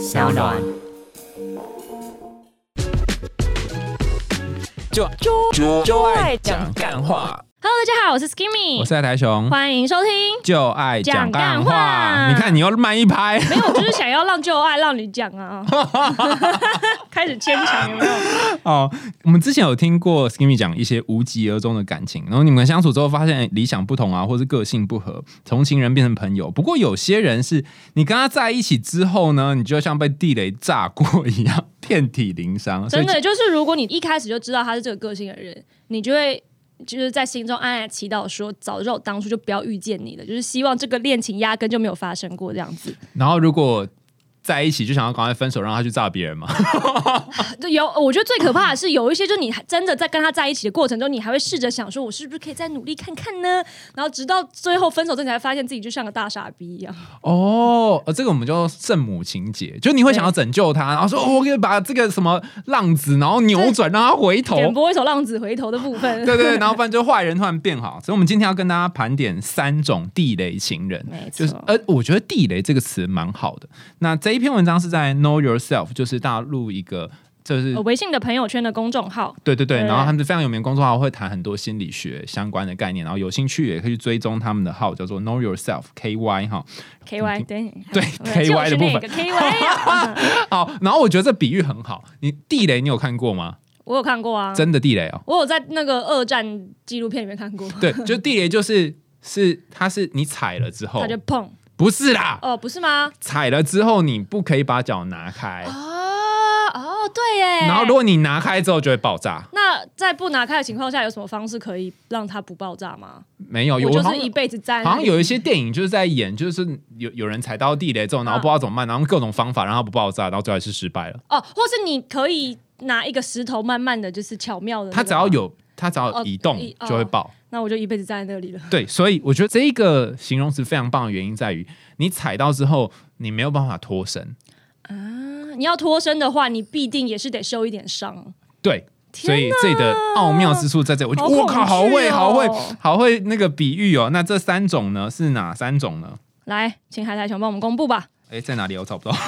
小暖。就就就爱讲干话。Hello，大家好，我是 Skimmy，我是爱台熊，欢迎收听。就爱讲干话。话你看，你又慢一拍。没有，我就是想要让旧爱让你讲啊，开始牵强有没有？哦，我们之前有听过 Skimmy 讲一些无疾而终的感情，然后你们相处之后发现理想不同啊，或是个性不合，从情人变成朋友。不过有些人是你跟他在一起之后呢，你就像被地雷炸过一样，遍体鳞伤。真的就是，如果你一开始就知道他是这个个性的人，你就会。就是在心中暗暗祈祷说，早知道当初就不要遇见你了，就是希望这个恋情压根就没有发生过这样子。然后如果在一起就想要赶快分手，让他去炸别人嘛？就有，我觉得最可怕的是有一些，就你还真的在跟他在一起的过程中，你还会试着想说，我是不是可以再努力看看呢？然后直到最后分手之后，你才发现自己就像个大傻逼一样。哦，呃，这个我们叫圣母情节，就你会想要拯救他，然后说，哦，我可以把这个什么浪子，然后扭转，让他回头。点播一首浪子回头的部分。对对，然后不然就坏人突然变好，所以我们今天要跟大家盘点三种地雷情人，没错就是呃，我觉得地雷这个词蛮好的。那这一篇文章是在 Know Yourself，就是大陆一个，就是呃微信的朋友圈的公众号，对对对，对然后他们非常有名的公众号会谈很多心理学相关的概念，然后有兴趣也可以去追踪他们的号，叫做 Know Yourself KY 哈。K Y 对对 KY 的部分 K Y，好，然后我觉得这比喻很好。你地雷你有看过吗？我有看过啊，真的地雷哦。我有在那个二战纪录片里面看过，对，就地雷就是是它是你踩了之后它，就碰不是啦，哦，不是吗？踩了之后你不可以把脚拿开，哦哦，对耶。然后如果你拿开之后就会爆炸。那在不拿开的情况下，有什么方式可以让它不爆炸吗？没有，有我就是一辈子在那里，好像有一些电影就是在演，就是有有人踩到地雷之后，然后不知道怎么办，然后各种方法让它不爆炸，然后最后还是失败了。哦，或是你可以拿一个石头慢慢的就是巧妙的，它只要，有它只要哦移动哦就会爆。那我就一辈子站在那里了。对，所以我觉得这一个形容词非常棒的原因在于，你踩到之后，你没有办法脱身。啊，你要脱身的话，你必定也是得受一点伤。对，所以这里的奥妙之处在这里，我觉得我靠，好会，好会哦，好会那个比喻哦。那这三种呢是哪三种呢？来，请海苔熊帮我们公布吧。哎，在哪里？我找不到。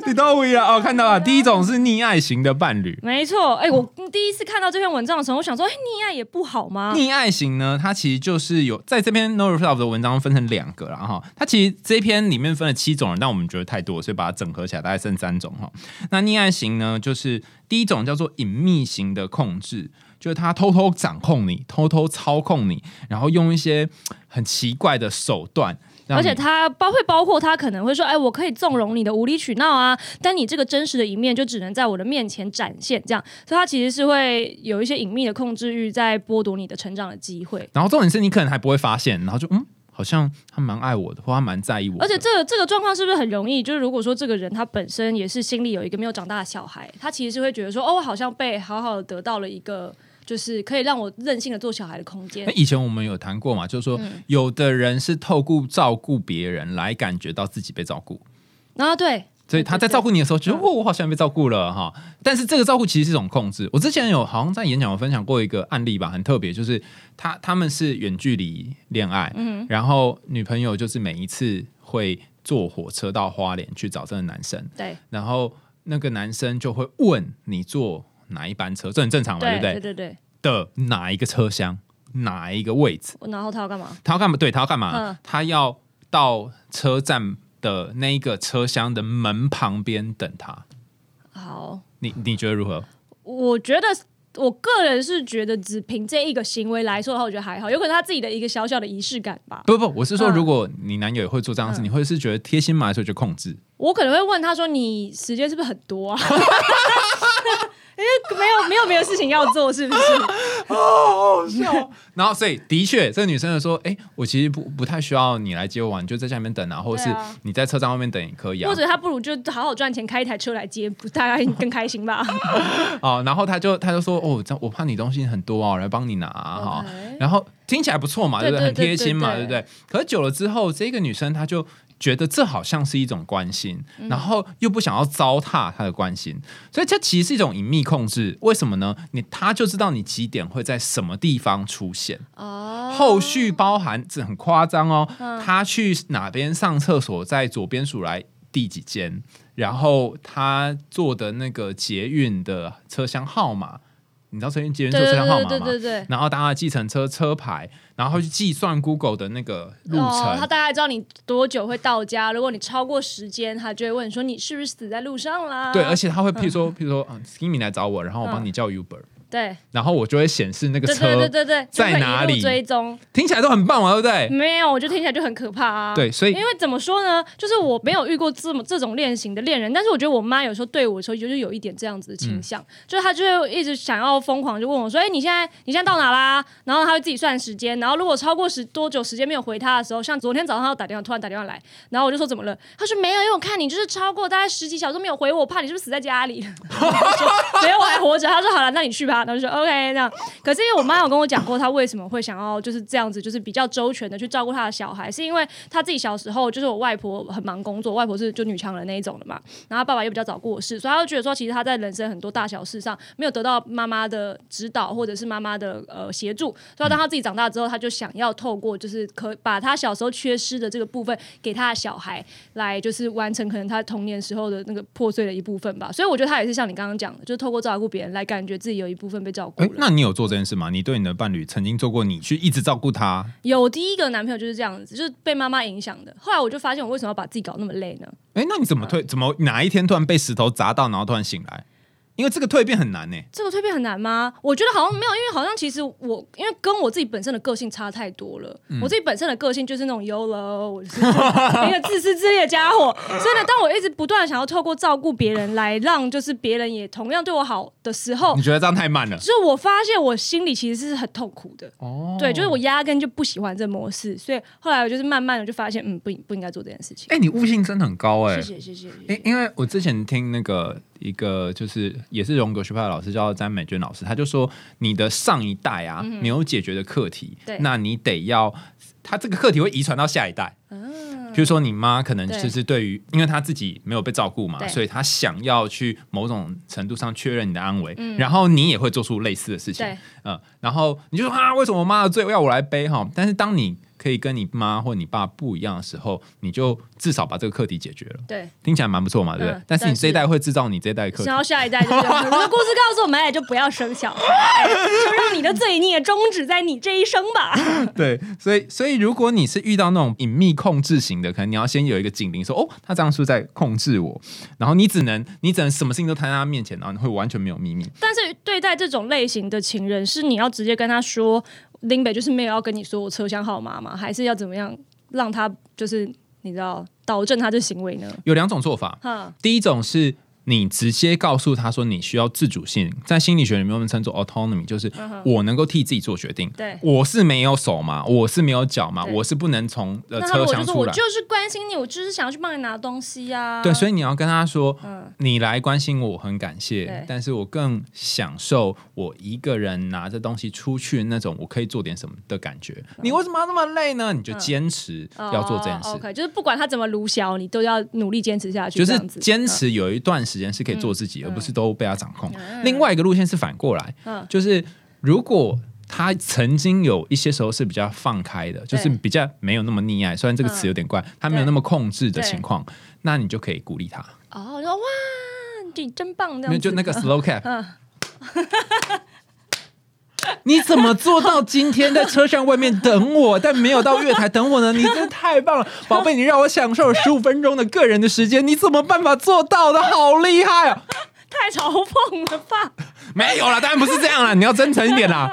你到位了哦，看到了。第一种是溺爱型的伴侣，没错，哎、我第一次看到这篇文章的时候，我想说，哎、溺爱也不好吗？溺爱型呢，它其实就是有在这篇 No Yourself 的文章分成两个了哈。它其实这篇里面分了七种人，但我们觉得太多，所以把它整合起来，大概剩三种哈。那溺爱型呢，就是第一种叫做隐秘型的控制，就是他偷偷掌控你，偷偷操控你，然后用一些很奇怪的手段。让而且他包会包括他可能会说，哎，我可以纵容你的无理取闹啊，但你这个真实的一面就只能在我的面前展现，这样，所以他其实是会有一些隐秘的控制欲，在剥夺你的成长的机会。然后重点是你可能还不会发现，然后就嗯，好像他蛮爱我的，或他蛮在意我的。而且这个这个状况是不是很容易？就是如果说这个人他本身也是心里有一个没有长大的小孩，他其实是会觉得说，哦，我好像被好好的得到了一个，就是可以让我任性的做小孩的空间。那。以前我们有谈过嘛，就是说、嗯。有的人是透过照顾别人来感觉到自己被照顾，啊对，所以他在照顾你的时候，觉得嗯哦，我好像被照顾了哈。但是这个照顾其实是一种控制。我之前有好像在演讲有分享过一个案例吧，很特别，就是他他们是远距离恋爱，嗯。然后女朋友就是每一次会坐火车到花莲去找这个男生，对。然后那个男生就会问你坐哪一班车，这很正常嘛，对对不对？对对对，的哪一个车厢，哪一个位置？然后他要干嘛？他要干嘛？对他要干嘛？嗯他要到车站的那一个车厢的门旁边等他。好，你你觉得如何？我觉得。我个人是觉得，只凭这一个行为来说的话，我觉得还好，有可能他自己的一个小小的仪式感吧。不不，我是说，嗯如果你男友也会做这样的事，嗯你会是觉得贴心吗？还是就控制？我可能会问他说：“你时间是不是很多啊？” 因 为没有没有没有事情要做，是不是？好笑。然后，所以的确，这个女生就说：“哎、我其实不不太需要你来接我啊，你就在下面等啊，或者是你在车站外面等也可以啊。或者他不如就好好赚钱，开一台车来接，不大家更开心吧？哦，然后他就他就说：“哦，这我怕你东西很多啊，我来帮你拿啊哈。然后听起来不错嘛，对不对？很贴心嘛，对不对？可是久了之后，这个女生她就觉得这好像是一种关心，然后又不想要糟蹋他的关心，所以这其实是一种隐秘控制。为什么呢？你他就知道你几点会在什么地方出现，哦，后续包含这很夸张哦，他去哪边上厕所，在左边数来第几间，然后他坐的那个捷运的车厢号码，你知道车运捷运坐车厢号码吗？对对对对对。然后搭了计程车车牌，然后去计算 Google 的那个路哦，他。大概知道你多久会到家。如果你超过时间，他就会问说你是不是死在路上啦？对，而且他会，譬如说，譬如说，嗯 s k i m y 来找我，然后我帮你叫 Uber，、对然后我就会显示那个对车，对对对对，就会在哪里？听起来都很棒嘛，对不对？没有，我觉得听起来就很可怕啊。对，所以因为怎么说呢，就是我没有遇过这么这种恋型的恋人，但是我觉得我妈有时候对我的时候，就是有一点这样子的倾向，就是她就会一直想要疯狂，就问我说：“哎、你现在你现在到哪啦？”然后她会自己算时间，然后如果超过十多久时间没有回她的时候，像昨天早上她打电话，突然打电话来，然后我就说怎么了？她说没有，因为我看你就是超过大概十几小时没有回我，我怕你是不是死在家里？没有，我还活着。她说好了，那你去吧。然后就说 OK 这样。可是因为我妈有跟我讲过，她为什么会想要就是这样子，就是比较周全的去照顾她的小孩，是因为她自己小时候就是我外婆很忙工作，外婆是就女强人那一种的嘛，然后爸爸又比较早过世，所以她就觉得说，其实她在人生很多大小事上没有得到妈妈的指导或者是妈妈的呃协助，所以当她自己长大之后，她就想要透过就是可把她小时候缺失的这个部分给她的小孩，来就是完成可能她童年时候的那个破碎的一部分吧。所以我觉得她也是像你刚刚讲的，就是透过照顾别人来感觉自己有一部分被照顾那你有做这件事吗？你对你的伴侣曾经做过，你去一直照顾他？有第一个男朋友就是这样子，就是被妈妈影响的。后来我就发现，我为什么要把自己搞那么累呢？哎，那你怎么退？怎么哪一天突然被石头砸到，然后突然醒来？因为这个蜕变很难呢。这个蜕变很难吗？我觉得好像没有，因为好像其实我因为跟我自己本身的个性差太多了。我自己本身的个性就是那种 YOLO，我就是 一个自私自利的家伙。所以呢，当我一直不断的想要透过照顾别人来让就是别人也同样对我好的时候你，觉得这样太慢了？就是我发现我心里其实是很痛苦的。哦，对，就是我压根就不喜欢这模式，所以后来我就是慢慢的就发现，嗯，不不应该做这件事情。哎，你悟性真的很高哎。谢谢谢谢。谢谢因因为我之前听那个一个就是也是荣格学派的老师叫詹美娟老师，他就说你的上一代啊、没有解决的课题那你得要他这个课题会遗传到下一代。嗯比如说你妈可能就是对于，因为她自己没有被照顾嘛，所以她想要去某种程度上确认你的安危，然后你也会做出类似的事情，嗯然后你就说啊，为什么我妈的罪要我来背哈？但是当你可以跟你妈或你爸不一样的时候，你就至少把这个课题解决了。对，听起来蛮不错嘛，对不对？嗯但是你这一代会制造你这一代的课题然，后下一代就这样。这个故事告诉我们，哎，就不要生小孩，哎就让你的罪孽终止在你这一生吧。对，所以所以如果你是遇到那种隐秘控制型的，可能你要先有一个警铃，说哦，他这样是不是在控制我？然后你只能你只能什么事情都摊在他面前，然后你会完全没有秘密。但是对待这种类型的情人，是你要直接跟他说，林北就是没有要跟你说我车厢号码吗？还是要怎么样让他就是你知道导正他的行为呢？有两种做法，哈，第一种是你直接告诉他说你需要自主性，在心理学里面我们称作 autonomy，就是我能够替自己做决定。嗯对我是没有手嘛，我是没有脚嘛，我是不能从呃车厢出来果就说我。就是关心你，我就是想要去帮你拿东西呀、对，所以以你要跟他说，嗯你来关心我，我很感谢，但是我更享受我一个人拿着东西出去那种我可以做点什么的感觉。你为什么要那么累呢？你就坚持要做这件事。嗯哦 OK，就是不管他怎么鲁小，你都要努力坚持下去，就是坚。持有一段时间是可以做自己，而不是都被他掌控。另外一个路线是反过来，嗯。就是如果他曾经有一些时候是比较放开的，就是比较没有那么溺爱，虽然这个词有点怪，他没有那么控制的情况，那你就可以鼓励他，哦，哇，你真棒，这样子。就那个 slow cap。嗯 你怎么做到今天在车厢外面等我，但没有到月台等我呢？你真的太棒了，宝贝！你让我享受了十五分钟的个人的时间，你怎么办法做到的？好厉害啊！太嘲讽了吧？没有啦，当然不是这样啦，你要真诚一点啦。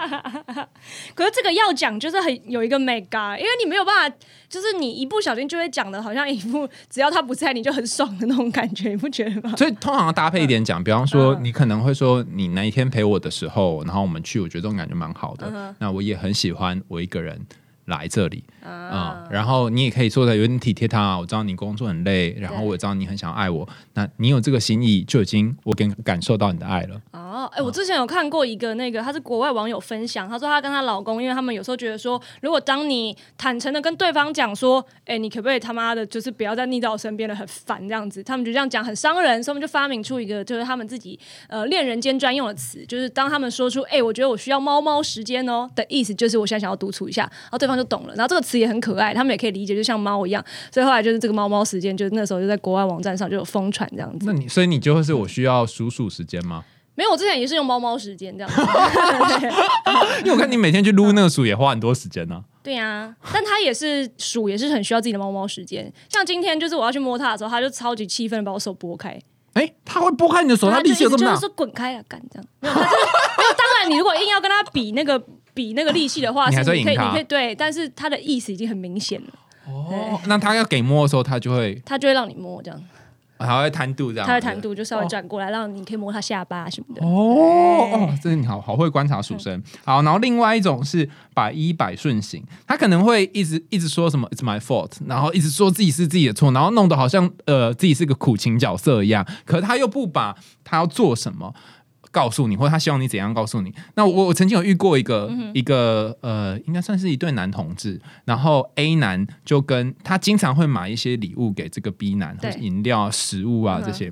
可是这个要讲就是很有一个美感，因为你没有办法，就是你一不小心就会讲的，好像一副只要他不在你就很爽的那种感觉，你不觉得吗？所以通常要搭配一点讲，比方说，嗯你可能会说，你那一天陪我的时候，然后我们去，我觉得这种感觉蛮好的。嗯那我也很喜欢我一个人来这里，啊。嗯，然后你也可以做的有点体贴他啊，我知道你工作很累，然后我也知道你很想爱我，那你有这个心意，就已经我感感受到你的爱了。哦，哎、我之前有看过一个那个，他是国外网友分享，他说他跟他老公，因为他们有时候觉得说，如果当你坦诚的跟对方讲说，哎、你可不可以他妈的，就是不要再腻到我身边了，很烦这样子，他们就这样讲很伤人，所以他们就发明出一个，就是他们自己呃恋人间专用的词，就是当他们说出，哎、我觉得我需要猫猫时间哦的意思，就是我现在想要独处一下，然后对方就懂了，然后这个词也很可爱，他们也可以理解，就像猫一样，所以后来就是这个猫猫时间，就是那时候就在国外网站上就有疯传这样子那。你所以你就会是我需要数数时间吗？没有，我之前也是用猫猫时间这样子。因为我看你每天去撸那个鼠也花很多时间呢、对呀、但它也是鼠，也是很需要自己的猫猫时间。像今天就是我要去摸它的时候，它就超级气愤的把我手拨开，哎、它会拨开你的手，它就力气有这么大就是。说滚开啊，干这样。没有，它就是 没有。当然，你如果硬要跟它比那个比那个力气的话，你还是你可以，你可以对，但是他的意思已经很明显了，哦，那他要给摸的时候，他就会他就会让你摸这样，还会弹度这样。他会弹度就稍微转过来，让你可以摸他下巴什么的。哦哦，这你好好会观察属生。好，然后另外一种是百依百顺型，他可能会一直一直说什么 "It's my fault"，然后一直说自己是自己的错，然后弄得好像呃自己是个苦情角色一样，可他又不把他要做什么。告诉你，或者他希望你怎样告诉你。那我我曾经有遇过一个、一个呃，应该算是一对男同志，然后 A 男就跟他经常会买一些礼物给这个 B 男，或者饮料啊、食物啊这些。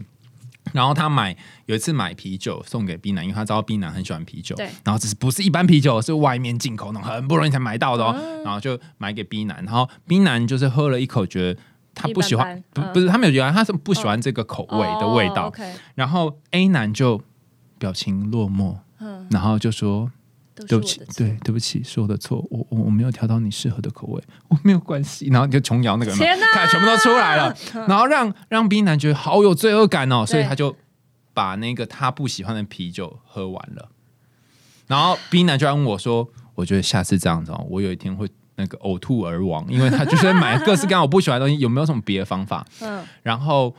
然后他买有一次买啤酒送给 B 男，因为他知道 B 男很喜欢啤酒。对然后这是不是一般啤酒，是外面进口那种很不容易才买到的哦。然后就买给 B 男，然后 B 男就是喝了一口，觉得他不喜欢，般般不不是他没有觉得他是不喜欢这个口味的味道。然后 A 男就表情落寞，嗯，然后就说。对不起。对，对不起，是我的错，我我我没有调到你适合的口味，我没有关系。然后就琼瑶那个天全部都出来了，然后让让冰男觉得好有罪恶感哦，所以他就把那个他不喜欢的啤酒喝完了。然后冰男就来问我说：“我觉得下次这样子哦，我有一天会那个呕吐而亡，因为他就是会买各式各样我不喜欢的东西，有没有什么别的方法？” 嗯，然后，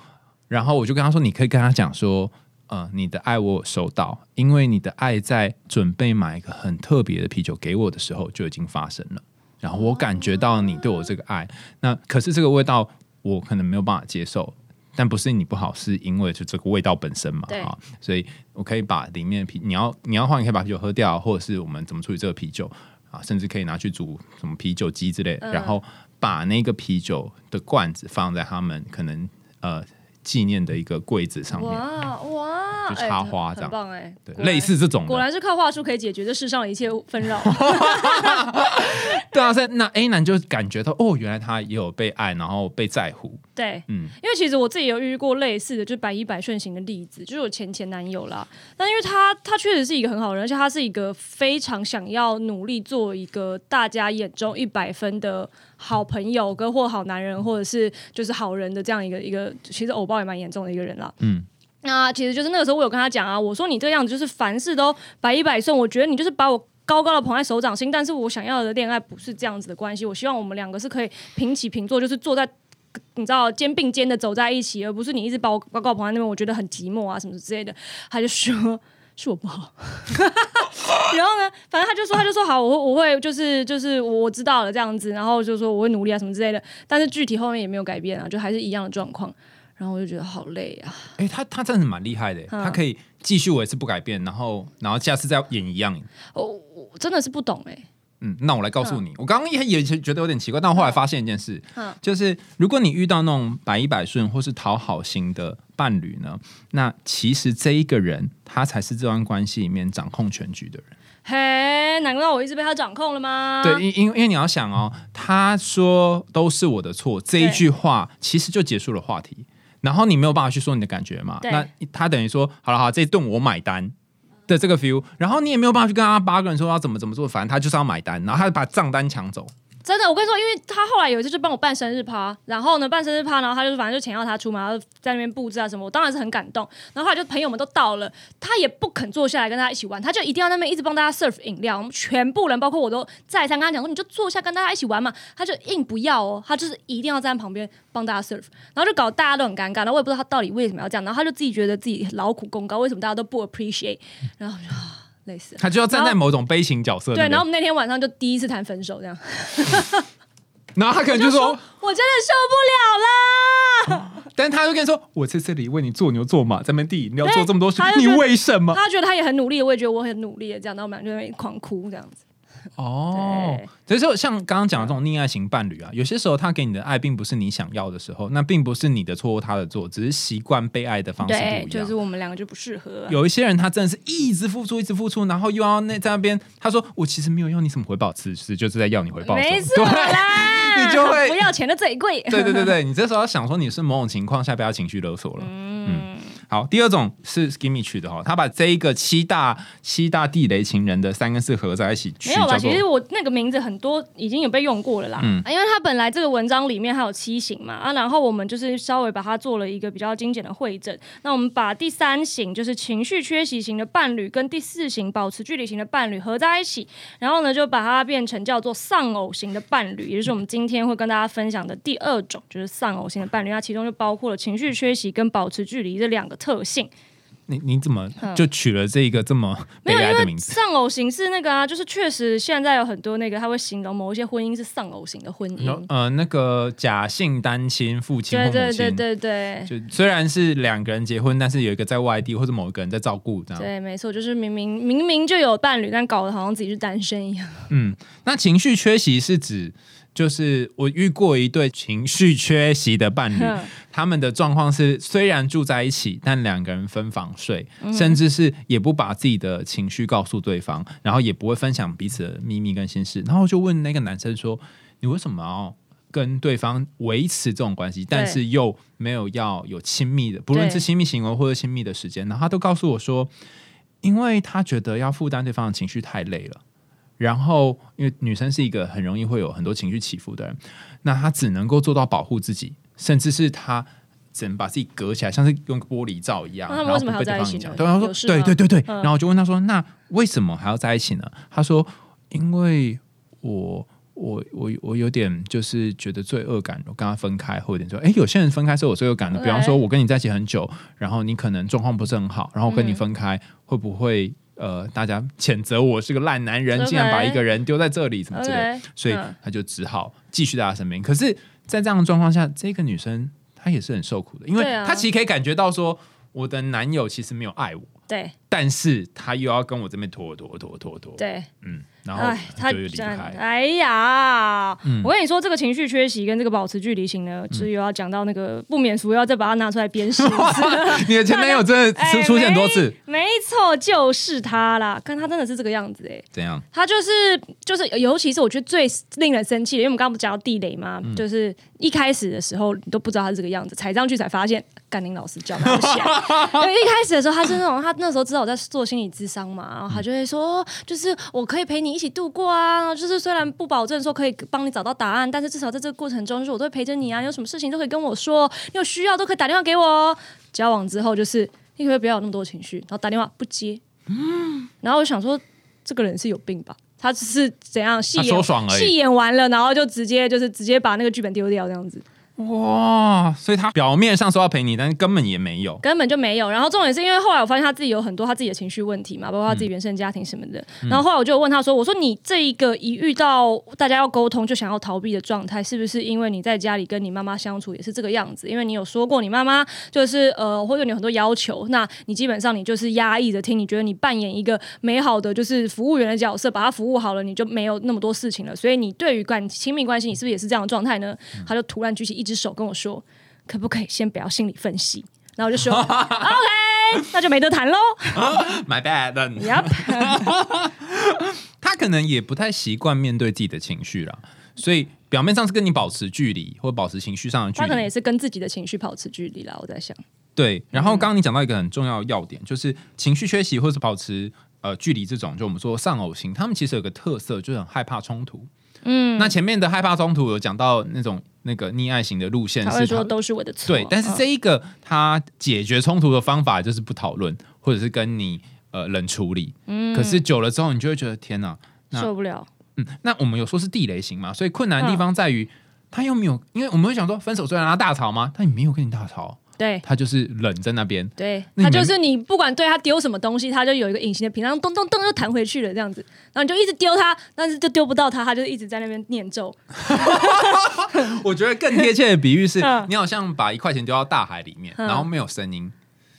然后我就跟他说：“你可以跟他讲说，呃，你的爱我有收到，因为你的爱在准备买一个很特别的啤酒给我的时候就已经发生了。然后我感觉到你对我这个爱，那可是这个味道我可能没有办法接受，但不是你不好，是因为就这个味道本身嘛，啊，所以我可以把里面的啤，你要你要换，你可以把啤酒喝掉，或者是我们怎么处理这个啤酒啊，甚至可以拿去煮什么啤酒鸡之类，嗯。然后把那个啤酒的罐子放在他们可能呃纪念的一个柜子上面，哇哇，插花这样。很棒哎，对，类似这种，果然是靠话术可以解决这世上的一切纷扰。对啊，所以那 A 男就感觉到哦，原来他也有被爱，然后被在乎，对，嗯，因为其实我自己有遇过类似的，就是百依百顺型的例子，就是我前前男友啦。但因为他他确实是一个很好的人，而且他是一个非常想要努力做一个大家眼中一百分的好朋友跟或好男人，或者是就是好人的这样一个一个，其实偶包也蛮严重的一个人啦。嗯。那其实就是那个时候，我有跟他讲啊，我说你这个样子就是凡事都百依百顺，我觉得你就是把我高高的捧在手掌心，但是我想要的恋爱不是这样子的关系，我希望我们两个是可以平起平坐，就是坐在你知道肩并肩的走在一起，而不是你一直把我高高捧在那边，我觉得很寂寞啊什么之类的。他就说 是我不好，然后呢，反正他就说他就说好，我会我会就是就是我我知道了这样子，然后就说我会努力啊什么之类的，但是具体后面也没有改变啊，就还是一样的状况。然后我就觉得好累啊，哎、他他真的蛮厉害的，嗯他可以继续维持不改变，然后然后下次再演一样。我我真的是不懂哎、嗯，那我来告诉你，我刚刚也也觉得有点奇怪，但我后来发现一件事，嗯就是如果你遇到那种百依百顺或是讨好型的伴侣呢，那其实这一个人他才是这段关系里面掌控全局的人。嘿，难怪我一直被他掌控了吗？对，因因为因为你要想哦，他说都是我的错这一句话，其实就结束了话题，然后你没有办法去说你的感觉嘛，那他等于说好了好了，这一顿我买单。的这个 feel，然后你也没有办法去跟他八个人说要怎么怎么做，反正他就是要买单，然后他就把账单抢走。真的，我跟你说，因为他后来有一次就帮我办生日趴，然后呢办生日趴，然后他就反正就请要他出嘛，然后在那边布置啊什么，我当然是很感动。然后后来就朋友们都到了，他也不肯坐下来跟大家一起玩，他就一定要那边一直帮大家 serve 饮料，我们全部人包括我都再三跟他讲说，你就坐下跟大家一起玩嘛，他就硬不要哦，他就是一定要站在旁边帮大家 serve，然后就搞大家都很尴尬，然后我也不知道他到底为什么要这样，然后他就自己觉得自己劳苦功高，为什么大家都不 appreciate，然后就。啊类似。他就要站在某种悲情角色对，然后我们那天晚上就第一次谈分手，这样 然后他可能就说，我真的受不了啦。但是他就跟你说，我在这里为你做牛做马，在那边递饮料做这么多事你为什么？他觉得他也很努力，我也觉得我很努力，这样，然后我们俩就在那里狂哭这样子。哦对，所以说像刚刚讲的这种溺爱型伴侣啊，有些时候他给你的爱并不是你想要的时候，那并不是你的错或他的错，只是习惯被爱的方式不对，一样就是。我们两个就不适合啊。有一些人他真的是一直付出，一直付出，然后又要那在那边，他说我其实没有要你什么回报，其实就是在要你回报。没 错对啦，你就会 不要钱的最贵。对对对对，你这时候要想说你是某种情况下被他情绪勒索了。嗯，好，第二种是 Skimmy 取的哈，他把这一个七大七大地雷情人的三跟四合在一起取，没有啦，其实我那个名字很多已经有被用过了啦。嗯啊因为它本来这个文章里面还有七型嘛，啊，然后我们就是稍微把它做了一个比较精简的会诊。那我们把第三型就是情绪缺席型的伴侣跟第四型保持距离型的伴侣合在一起，然后呢就把它变成叫做丧偶型的伴侣，也就是我们今天会跟大家分享的第二种，就是丧偶型的伴侣。那其中就包括了情绪缺席跟保持距离这两个特性。你你怎么就取了这一个这么悲哀的名字？丧偶型是那个啊，就是确实现在有很多那个他会形容某一些婚姻是丧偶型的婚姻。呃，那个假性单亲父亲或对母亲，对对对对。就虽然是两个人结婚，但是有一个在外地或者某一个人在照顾这样。对，没错，就是明明明明就有伴侣，但搞得好像自己是单身一样。嗯，那情绪缺席是指，就是我遇过一对情绪缺席的伴侣，哼他们的状况是虽然住在一起，但两个人分房睡，嗯甚至是也不把自己的情绪告诉对方，然后也不会分享彼此的秘密跟心事。然后就问那个男生说：“你为什么要？”跟对方维持这种关系，但是又没有要有亲密的，不论是亲密行为或者亲密的时间，然后他都告诉我说，因为他觉得要负担对方的情绪太累了。然后，因为女生是一个很容易会有很多情绪起伏的人，那她只能够做到保护自己，甚至是他只能把自己隔起来，像是用玻璃罩一样。然后不被对方影在一起呢响对，他说对对对对。嗯然后我就问他说：“那为什么还要在一起呢？”他说：“因为我。”我我我有点就是觉得罪恶感，我跟他分开，或者说，哎，有些人分开是有罪恶感的。比方说，我跟你在一起很久，然后你可能状况不是很好，然后我跟你嗯分开，会不会呃，大家谴责我是个烂男人，竟然把一个人丢在这里，什么之类所以嗯他就只好继续在他身边。可是，在这样的状况下，这个女生她也是很受苦的，因为她其实可以感觉到说，我的男友其实没有爱我，对但是他又要跟我这边拖拖拖拖拖，对，嗯，然后哎，他就又离开。哎呀，嗯我跟你说，这个情绪缺席跟这个保持距离型呢，就是又要讲到那个不免俗，要再把它拿出来鞭尸。你的前男友真的 哎出出现很多次，没错，就是他啦。看他真的是这个样子哎、怎样？他就是就是，尤其是我觉得最令人生气的，因为我们刚刚不讲到地雷嘛？嗯就是一开始的时候你都不知道他是这个样子，踩上去才发现甘宁老师教他不下。因为一开始的时候他是那种，他那时候知道我在做心理咨商嘛，然后他就会说，就是我可以陪你一起度过啊，就是虽然不保证说可以帮你找到答案，但是至少在这个过程中，就是我都会陪着你啊，有什么事情都可以跟我说，你有需要都可以打电话给我哦。交往之后就是你可不可以不要有那么多情绪，然后打电话不接，嗯然后我想说这个人是有病吧？他只是怎样戏演戏演完了，然后就直接就是直接把那个剧本丢掉这样子。哇！所以他表面上说要陪你，但是根本也没有。根本就没有。然后重点是因为后来我发现他自己有很多他自己的情绪问题嘛，包括他自己原生家庭什么的。嗯然后后来我就问他说：“我说你这一个一遇到大家要沟通就想要逃避的状态，是不是因为你在家里跟你妈妈相处也是这个样子？因为你有说过你妈妈就是呃会对你有很多要求，那你基本上你就是压抑着听，你觉得你扮演一个美好的就是服务员的角色，把他服务好了，你就没有那么多事情了。所以你对于关亲密关系，你是不是也是这样的状态呢？”他就突然举起一只手跟我说。可不可以先不要心理分析？然后我就说 OK，那就没得谈喽。My bad，Yep，他可能也不太习惯面对自己的情绪了，所以表面上是跟你保持距离，或保持情绪上的距离。他可能也是跟自己的情绪保持距离啦。我在想，对，然后刚刚你讲到一个很重要的要点，就是情绪缺席或是保持呃距离这种，就我们说丧偶型，他们其实有个特色，就是很害怕冲突。嗯，那前面的害怕冲突有讲到那种那个溺爱型的路线他说都是我的错。对，但是嗯这一个他解决冲突的方法就是不讨论，或者是跟你呃冷处理。嗯，可是久了之后，你就会觉得天哪，受不了。嗯，那我们有说是地雷型嘛，所以困难的地方在于、他又没有，因为我们会想说分手虽然他大吵吗？但你没有跟你大吵，对他就是冷在那边。对，他就是你不管对他丢什么东西，他就有一个隐形的屏障，咚咚咚就弹回去了这样子，然后你就一直丢他，但是就丢不到他，他就一直在那边念咒。我觉得更贴切的比喻是嗯，你好像把一块钱丢到大海里面，嗯然后没有声音，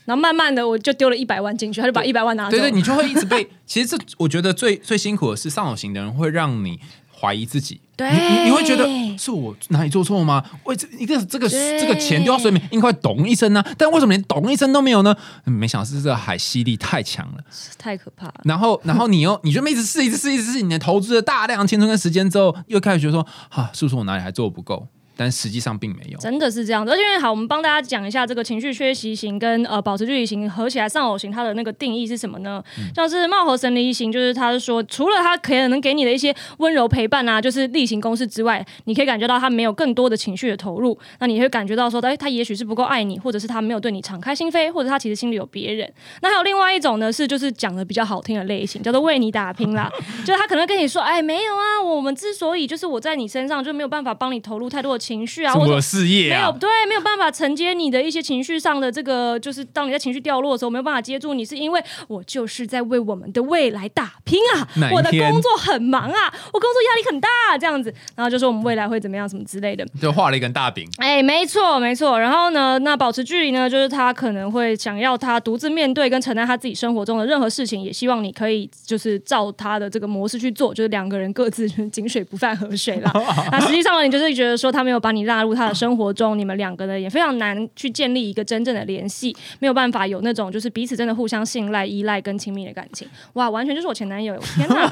然后慢慢的我就丢了一百万进去，他就把一百万拿走。对对，你就会一直被。其实这我觉得最最辛苦的是上手型的人会让你怀疑自己。对你你你会觉得是我哪里做错吗？为这一个这个这个钱丢到水里面，应该咚一声呢、但为什么连咚一声都没有呢？嗯没想到是这个海吸力太强了。太可怕了。然后，然后你又你就一直试，一直试，一直试，你投资了大量青春跟时间之后，又开始觉得说，啊，是不是我哪里还做不够？但实际上并没有。真的是这样的，而且因为好，我们帮大家讲一下这个情绪缺席型跟呃保持距离型合起来丧偶型它的那个定义是什么呢？像是貌合神离型，就是他是说，除了他可能给你的一些温柔陪伴啊，就是例行公事之外，你可以感觉到他没有更多的情绪的投入，那你会感觉到说，哎，他也许是不够爱你，或者是他没有对你敞开心扉，或者他其实心里有别人。那还有另外一种呢，是就是讲的比较好听的类型，叫做为你打拼啦，就是他可能跟你说，哎，没有啊，我们之所以就是我在你身上就没有办法帮你投入太多的情绪啊，或者是我的事业啊，没有对，没有办法承接你的一些情绪上的这个，就是当你在情绪掉落的时候，没有办法接住你，是因为我就是在为我们的未来打拼啊我的工作很忙啊，我工作压力很大、这样子，然后就说我们未来会怎么样，什么之类的。就画了一根大饼。哎，没错没错。然后呢，那保持距离呢，就是他可能会想要他独自面对跟承担他自己生活中的任何事情，也希望你可以就是照他的这个模式去做，就是两个人各自井水不犯河水啦。那实际上呢，你就是觉得说他没有把你纳入他的生活中，你们两个呢也非常难去建立一个真正的联系，没有办法有那种就是彼此真的互相信赖、依赖跟亲密的感情。哇，完全就是我前男友！天哪！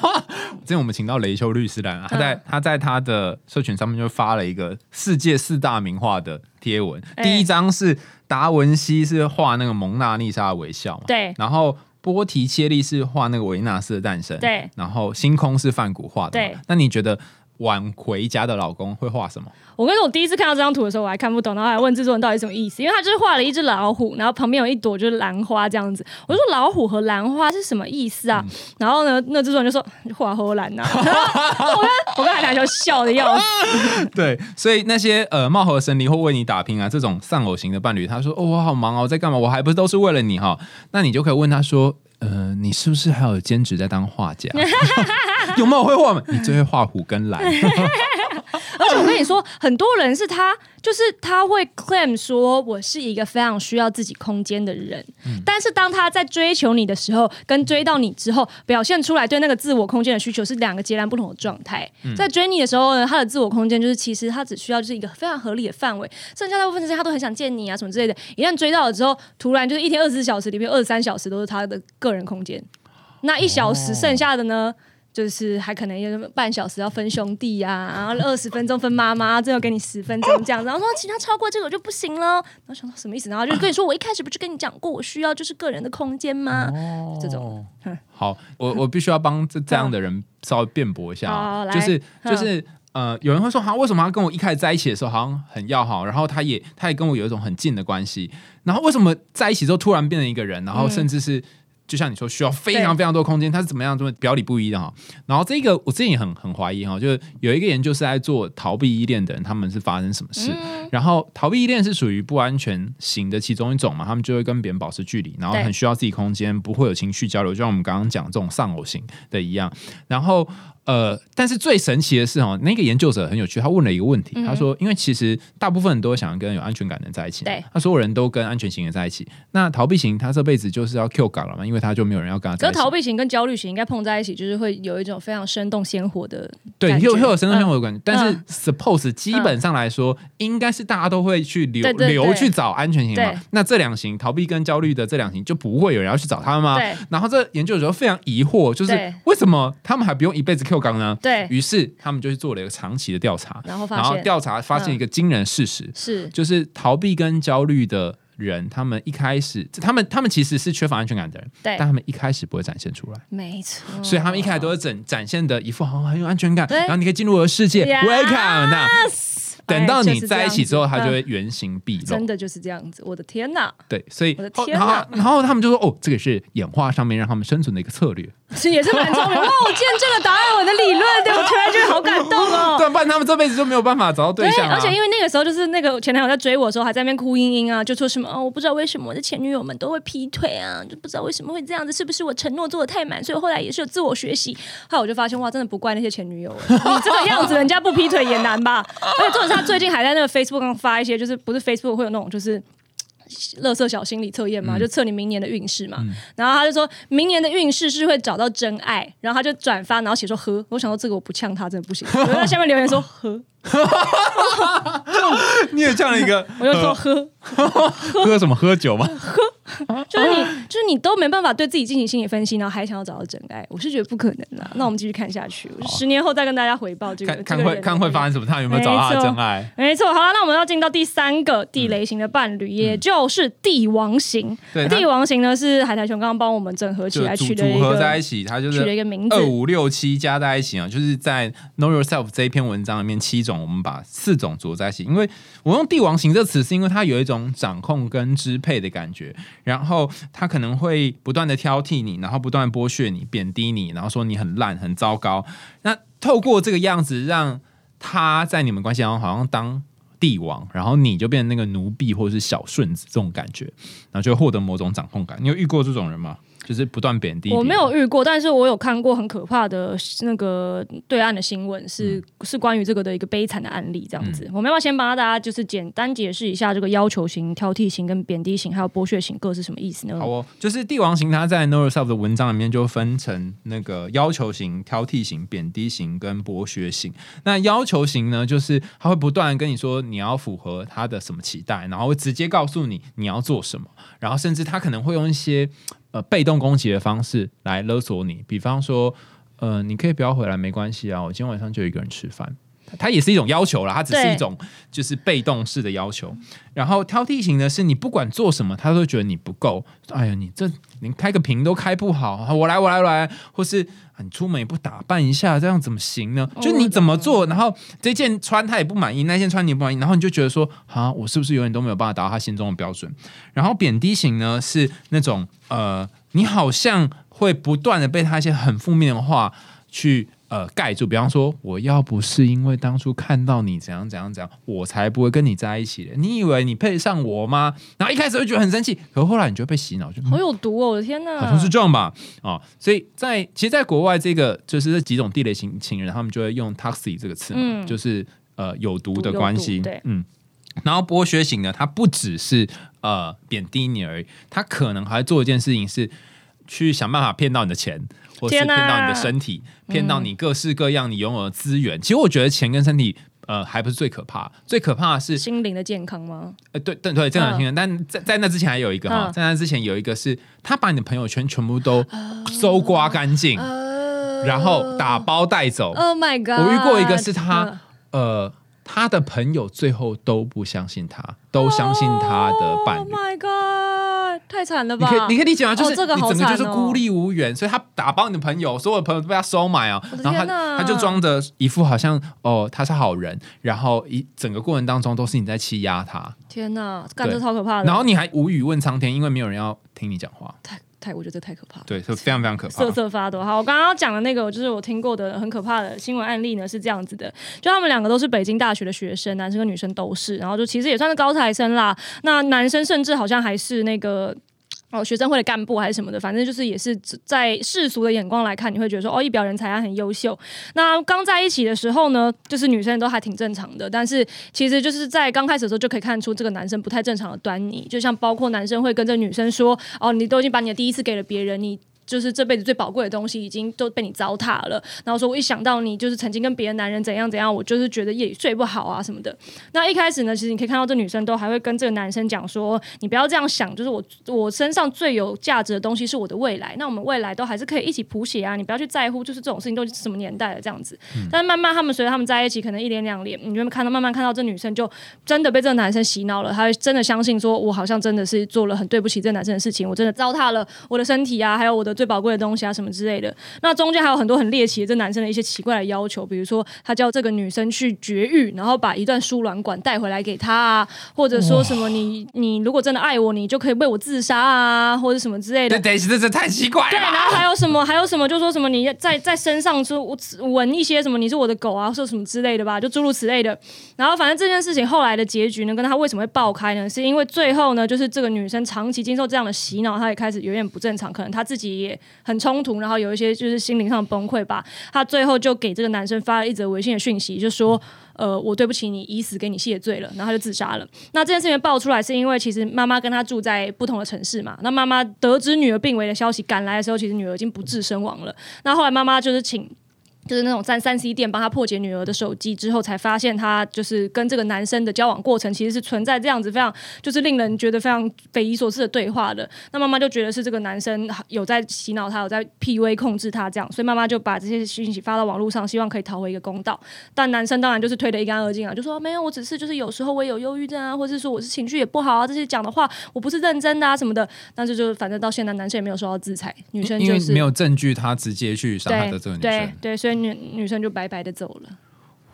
之前我们请到雷修律师来啊，他嗯在他在他的社群上面就发了一个世界四大名画的贴文，哎第一张是达文西是画那个蒙娜丽莎的微笑嘛，对然后波提切利是画那个维纳斯的诞生，对，然后星空是梵谷画的，对那你觉得挽回家的老公会画什么？我跟你说，我第一次看到这张图的时候，我还看不懂，然后还问制作人到底什么意思，因为他就是画了一只老虎，然后旁边有一朵就是兰花这样子。我就说老虎和兰花是什么意思啊？然后呢，那制作人就说画荷兰 我跟我跟海南就笑的要死。对，所以那些呃貌合神离或为你打拼啊这种丧偶型的伴侣，他说哦我好忙哦，我在干嘛？我还不是都是为了你哈？那你就可以问他说，呃，你是不是还有兼职在当画家？有没有会画吗？你最会画虎跟蓝，而且我跟你说，很多人是他，就是他会 claim 说我是一个非常需要自己空间的人，但是当他在追求你的时候，跟追到你之后，表现出来对那个自我空间的需求是两个截然不同的状态。在追你的时候呢，他的自我空间就是其实他只需要就是一个非常合理的范围，剩下大部分时间他都很想见你啊什么之类的。一旦追到了之后，突然就是一天二十四小时里面二十三小时都是他的个人空间，那一小时剩下的呢？就是还可能有半小时要分兄弟呀、然后二十分钟分妈妈，最后给你十分钟这样子，然后说其他超过这个我就不行了。然后想到什么意思？然后就跟你说，我一开始不是跟你讲过，我需要就是个人的空间吗？这种哦 好，我我必须要帮这这样的人稍微辩驳一下就是嗯就是。呃，有人会说，好，为什么他跟我一开始在一起的时候好像很要好，然后他也他也跟我有一种很近的关系，然后为什么在一起之后突然变成一个人，然后甚至是、就像你说需要非常非常多空间，他是怎么样这么表里不一的哈？然后这个我自己也很很怀疑哈，就是有一个研究是在做逃避依恋的人，他们是发生什么事？嗯然后逃避依恋是属于不安全型的其中一种嘛，他们就会跟别人保持距离，然后很需要自己空间，不会有情绪交流，就像我们刚刚讲这种丧偶型的一样。然后呃，但是最神奇的是哦，那个研究者很有趣，他问了一个问题，嗯。他说，因为其实大部分人都想要跟有安全感的人在一起，对。他所有人都跟安全型的在一起，那逃避型他这辈子就是要 Q 港了嘛，因为他就没有人要跟他在一起。可逃避型跟焦虑型应该碰在一起，就是会有一种非常生动鲜活的对，又又有生动鲜活的感觉，但是嗯 suppose 基本上来说，应该是大家都会去留留去找安全型嘛。那这两型逃避跟焦虑的这两型就不会有人要去找他们吗？对。然后这研究者就非常疑惑，就是为什么他们还不用一辈子 Q 缸呢？对，于是他们就去做了一个长期的调查，然后调查发现一个惊人事实，是就是逃避跟焦虑的人，他们一开始，他们他们其实是缺乏安全感的人，对但，他们一开始不会展现出来。没错，所以他们一开始都是展展现的一副好像很有安全感，然后你可以进入我的世界 Yes，Welcome。那等到你在一起之后，他就会原形毕露。真的就是这样子，我的天哪，对，所以我的天哪然后他们就说：“哦，这个是演化上面让他们生存的一个策略。是也是蛮聪明哇！我见证了答案，我的理论，对我突然觉得好感动哦。对，不然他们这辈子就没有办法找到对象啊。而且因为那个时候就是那个前男友在追我的时候，还在那边哭嘤嘤啊，就说什么哦，我不知道为什么我的前女友们都会劈腿啊，就不知道为什么会这样子，是不是我承诺做的太满，所以后来也是有自我学习。后来我就发现哇，真的不怪那些前女友，你这个样子人家不劈腿也难吧？而且重点是他最近还在那个 Facebook 上发一些，就是不是 Facebook 会有那种就是。乐色小心理测验嘛，就测你明年的运势嘛。然后他就说明年的运势是会找到真爱，然后他就转发，然后写说呵。我想说这个我不呛他真的不行，我就在下面留言说呵，你也呛了一个，我就说呵，喝什么喝酒吗？喝 就是你就是你都没办法对自己进行心理分析，然后还想要找到真爱，我是觉得不可能的。那我们继续看下去，十年后再跟大家回报这个看看会看会发生什么，他有没有找到他的真爱？没错，好了，那我们要进到第三个地雷型的伴侣，也就是帝王型。嗯对帝王型呢是海苔熊刚刚帮我们整合起来取的组合在一起，它就是取了一个名字二。五六七加在一起啊，就是在 Know Yourself 这一篇文章里面七种，我们把四种组合在一起。因为我用帝王型这个词，是因为它有一种掌控跟支配的感觉，然后他可能会不断的挑剔你，然后不断剥削你、贬低你，然后说你很烂、很糟糕。那透过这个样子，让他在你们关系当中好像当。帝王，然后你就变成那个奴婢或者是小顺子这种感觉，然后就获得某种掌控感。你有遇过这种人吗？就是不断贬低。我没有遇过，但是我有看过很可怕的那个对岸的新闻，是、嗯是关于这个的一个悲惨的案例，这样子。我们要先帮大家就是简单解释一下这个要求型、挑剔型、跟贬低型还有剥削型各是什么意思呢？好哦，就是帝王型，它在 Yourself 的文章里面就分成那个要求型、挑剔型、贬低型跟剥削型。那要求型呢，就是他会不断跟你说你要符合他的什么期待，然后会直接告诉你你要做什么，然后甚至他可能会用一些呃被动攻击的方式来勒索你，比方说呃你可以不要回来没关系啊，我今天晚上就一个人吃饭。它也是一种要求啦，它只是一种就是被动式的要求。然后挑剔型的是你不管做什么，他都觉得你不够。哎呀，你这连开个屏都开不好，我来我来我来，或是、啊、你出门也不打扮一下，这样怎么行呢？就你怎么做，然后这件穿他也不满意，那件穿你也不满意，然后你就觉得说啊，我是不是永远都没有办法达到他心中的标准？然后贬低型呢是那种呃，你好像会不断的被他一些很负面的话去。呃，盖住，比方说，我要不是因为当初看到你怎样怎样怎样，我才不会跟你在一起的。你以为你配得上我吗？然后一开始会觉得很生气，可后来你就被洗脑，就、嗯好有毒哦！我的天哪，好像是这样吧？啊、所以在其实，在国外这个就是这几种地雷型情人，他们就会用 toxic 这个词嘛，嗯就是呃有毒的关系，对嗯。然后剥削型呢，它不只是呃贬低你而已，它可能还会做一件事情是去想办法骗到你的钱，或是骗到你的身体，骗到你各式各样你拥有的资源。其实我觉得钱跟身体。呃，还不是最可怕，最可怕的是心灵的健康吗？呃，对对对，这样听的。但在在那之前还有一个哈，嗯在那之前有一个是，他把你的朋友圈全部都搜刮干净，然后打包带走。Oh my god！我遇过一个是他嗯呃，他的朋友最后都不相信他，都相信他的伴，Oh 侣。my god！太惨了吧？你可以，你可以理解吗？就是哦这个你整个好惨哦就是孤立无援，所以他打包你的朋友，所有的朋友都被他收买啊然后他他就装着一副好像哦他是好人，然后一整个过程当中都是你在欺压他，天哪，干对这超可怕的。然后你还无语问苍天，因为没有人要听你讲话，太太，我觉得这太可怕了。对，是非常非常可怕 瑟。瑟发抖。好，我刚刚讲的那个，就是我听过的很可怕的新闻案例呢，是这样子的：就他们两个都是北京大学的学生，男生跟女生都是，然后就其实也算是高材生啦。那男生甚至好像还是那个。哦，学生会的干部还是什么的，反正就是也是在世俗的眼光来看，你会觉得说哦，一表人才，啊很优秀。那刚在一起的时候呢，就是女生都还挺正常的，但是其实就是在刚开始的时候就可以看出这个男生不太正常的端倪，就像包括男生会跟这女生说哦，你都已经把你的第一次给了别人，你就是这辈子最宝贵的东西已经都被你糟蹋了。然后说我一想到你就是曾经跟别的男人怎样怎样，我就是觉得夜里睡不好啊什么的。那一开始呢，其实你可以看到这女生都还会跟这个男生讲说，你不要这样想，就是我我身上最有价值的东西是我的未来，那我们未来都还是可以一起谱写啊，你不要去在乎，就是这种事情都是什么年代了这样子。但是慢慢他们随着他们在一起，可能一年两年，你就会看到慢慢看到这女生就真的被这个男生洗脑了，她真的相信说，我好像真的是做了很对不起这个男生的事情，我真的糟蹋了我的身体啊，还有我的的最宝贵的东西啊，什么之类的。那中间还有很多很猎奇的这男生的一些奇怪的要求，比如说他叫这个女生去绝育，然后把一段输卵管带回来给他啊，或者说什么你你如果真的爱我，你就可以为我自杀啊，或者什么之类的对。对，这这太奇怪了对，然后还有什么？还有什么？就说什么你在在身上说闻一些什么？你是我的狗啊，说什么之类的吧，就诸如此类的。然后反正这件事情后来的结局呢，跟他为什么会爆开呢？是因为最后呢，就是这个女生长期经受这样的洗脑，她也开始有点不正常，可能她自己也很冲突，然后有一些就是心灵上的崩溃吧。她最后就给这个男生发了一则微信的讯息，就说。呃，我对不起你，以死给你谢罪了，然后他就自杀了。那这件事情爆出来，是因为其实妈妈跟他住在不同的城市嘛。那妈妈得知女儿病危的消息赶来的时候，其实女儿已经不治身亡了。那后来妈妈就是请。就是那种在三 C 店帮他破解女儿的手机之后，才发现他就是跟这个男生的交往过程其实是存在这样子非常就是令人觉得非常匪夷所思的对话的。那妈妈就觉得是这个男生有在洗脑他，有在 PUA 控制他这样，所以妈妈就把这些讯息发到网络上，希望可以讨回一个公道。但男生当然就是推得一干二净啊，就说没有，我只是就是有时候我也有忧郁症啊，或者是说我是情绪也不好啊，这些讲的话我不是认真的啊什么的。但是就反正到现在男生也没有受到制裁，女生就是没有证据，他直接去伤害的这个女对。对，所以女女生就白白的走了。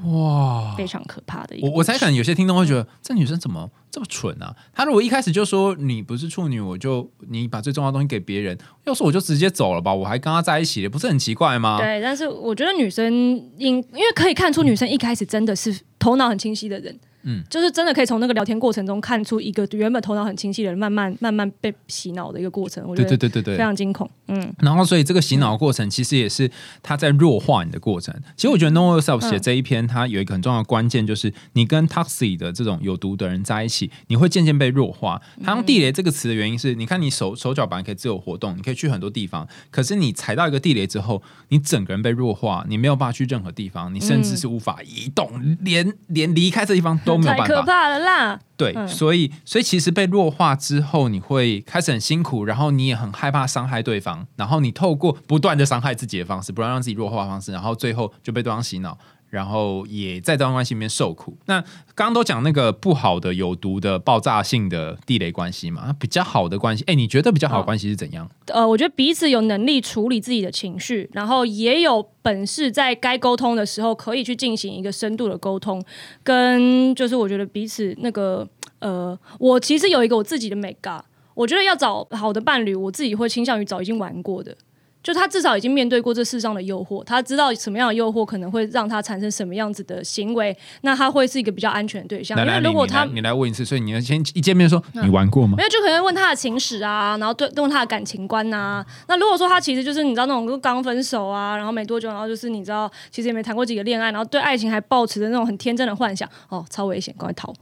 哇！非常可怕的一个我我猜可能有些听众会觉得这女生怎么这么蠢啊？她如果一开始就说你不是处女，我就你把最重要的东西给别人，要是我就直接走了吧，我还跟她在一起，不是很奇怪吗？对，但是我觉得女生因因为可以看出女生一开始真的是头脑很清晰的人，嗯，就是真的可以从那个聊天过程中看出一个原本头脑很清晰的人慢慢慢慢被洗脑的一个过程，我觉得对对对对对。非常惊恐，嗯，然后，所以这个洗脑过程其实也是他在弱化你的过程。其实我觉得 Know Yourself 写这一篇，它有一个很重要的关键，就是你跟 toxic 的这种有毒的人在一起，你会渐渐被弱化。他用地雷这个词的原因是，你看你手手脚板可以自由活动，你可以去很多地方，可是你踩到一个地雷之后，你整个人被弱化，你没有办法去任何地方，你甚至是无法移动，连连离开这地方都没有太办法。可怕了啦，对，嗯。所以所以其实被弱化之后，你会开始很辛苦，然后你也很害怕伤害对方，然后你透过不断的伤害自己的方式，不断让自己弱化的方式，然后最后就被对方洗脑，然后也在这段关系里面受苦。那刚刚都讲那个不好的、有毒的、爆炸性的地雷关系嘛，比较好的关系，哎，你觉得比较好的关系是怎样？呃，我觉得彼此有能力处理自己的情绪，然后也有本事在该沟通的时候可以去进行一个深度的沟通，跟就是我觉得彼此那个呃，我其实有一个我自己的美嘎，我觉得要找好的伴侣，我自己会倾向于找已经玩过的。就他至少已经面对过这世上的诱惑，他知道什么样的诱惑可能会让他产生什么样子的行为，那他会是一个比较安全的对象。因为如果他你你来你来问一次，所以你要先一见面说、你玩过吗没？有，就可能问他的情史啊，然后对问他的感情观呐、那如果说他其实就是你知道那种刚分手啊，然后没多久，然后就是你知道其实也没谈过几个恋爱，然后对爱情还抱持着那种很天真的幻想，哦，超危险，赶快逃！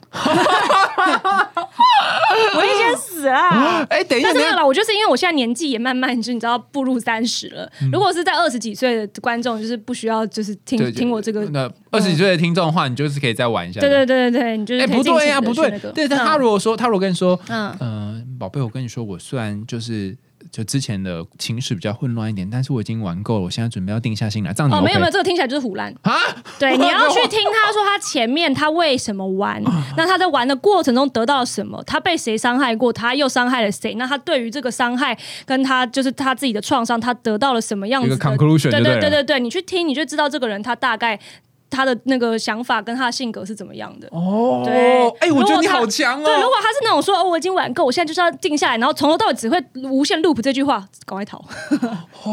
危险死啊！哎，等一下，等一下，但是没有啦，我就是因为我现在年纪也慢慢就你知道步入三十了。如果是在二十几岁的观众，就是不需要就是听听我这个。那二十几岁的听众的话，你就是可以再玩一下。对对对对对，你就是不对呀、不对对，他如果说，他如果跟你说，嗯嗯、宝贝，我跟你说，我虽然就是就之前的情史比较混乱一点，但是我已经玩够了，我现在准备要定下心来，这样子哦？没有没有，这个听起来就是胡乱。啊，对，你要去听他说他前面他为什么玩，那他在玩的过程中得到了什么，他被谁伤害过，他又伤害了谁，那他对于这个伤害跟他就是他自己的创伤，他得到了什么样子的一个 conclusion 对对对对对，你去听你就知道这个人他大概。他的那个想法跟他的性格是怎么样的？哦，对哎、我觉得你好强哦。对，如果他是那种说哦，我已经玩够，我现在就是要定下来，然后从头到尾只会无限 loop 这句话，赶快逃。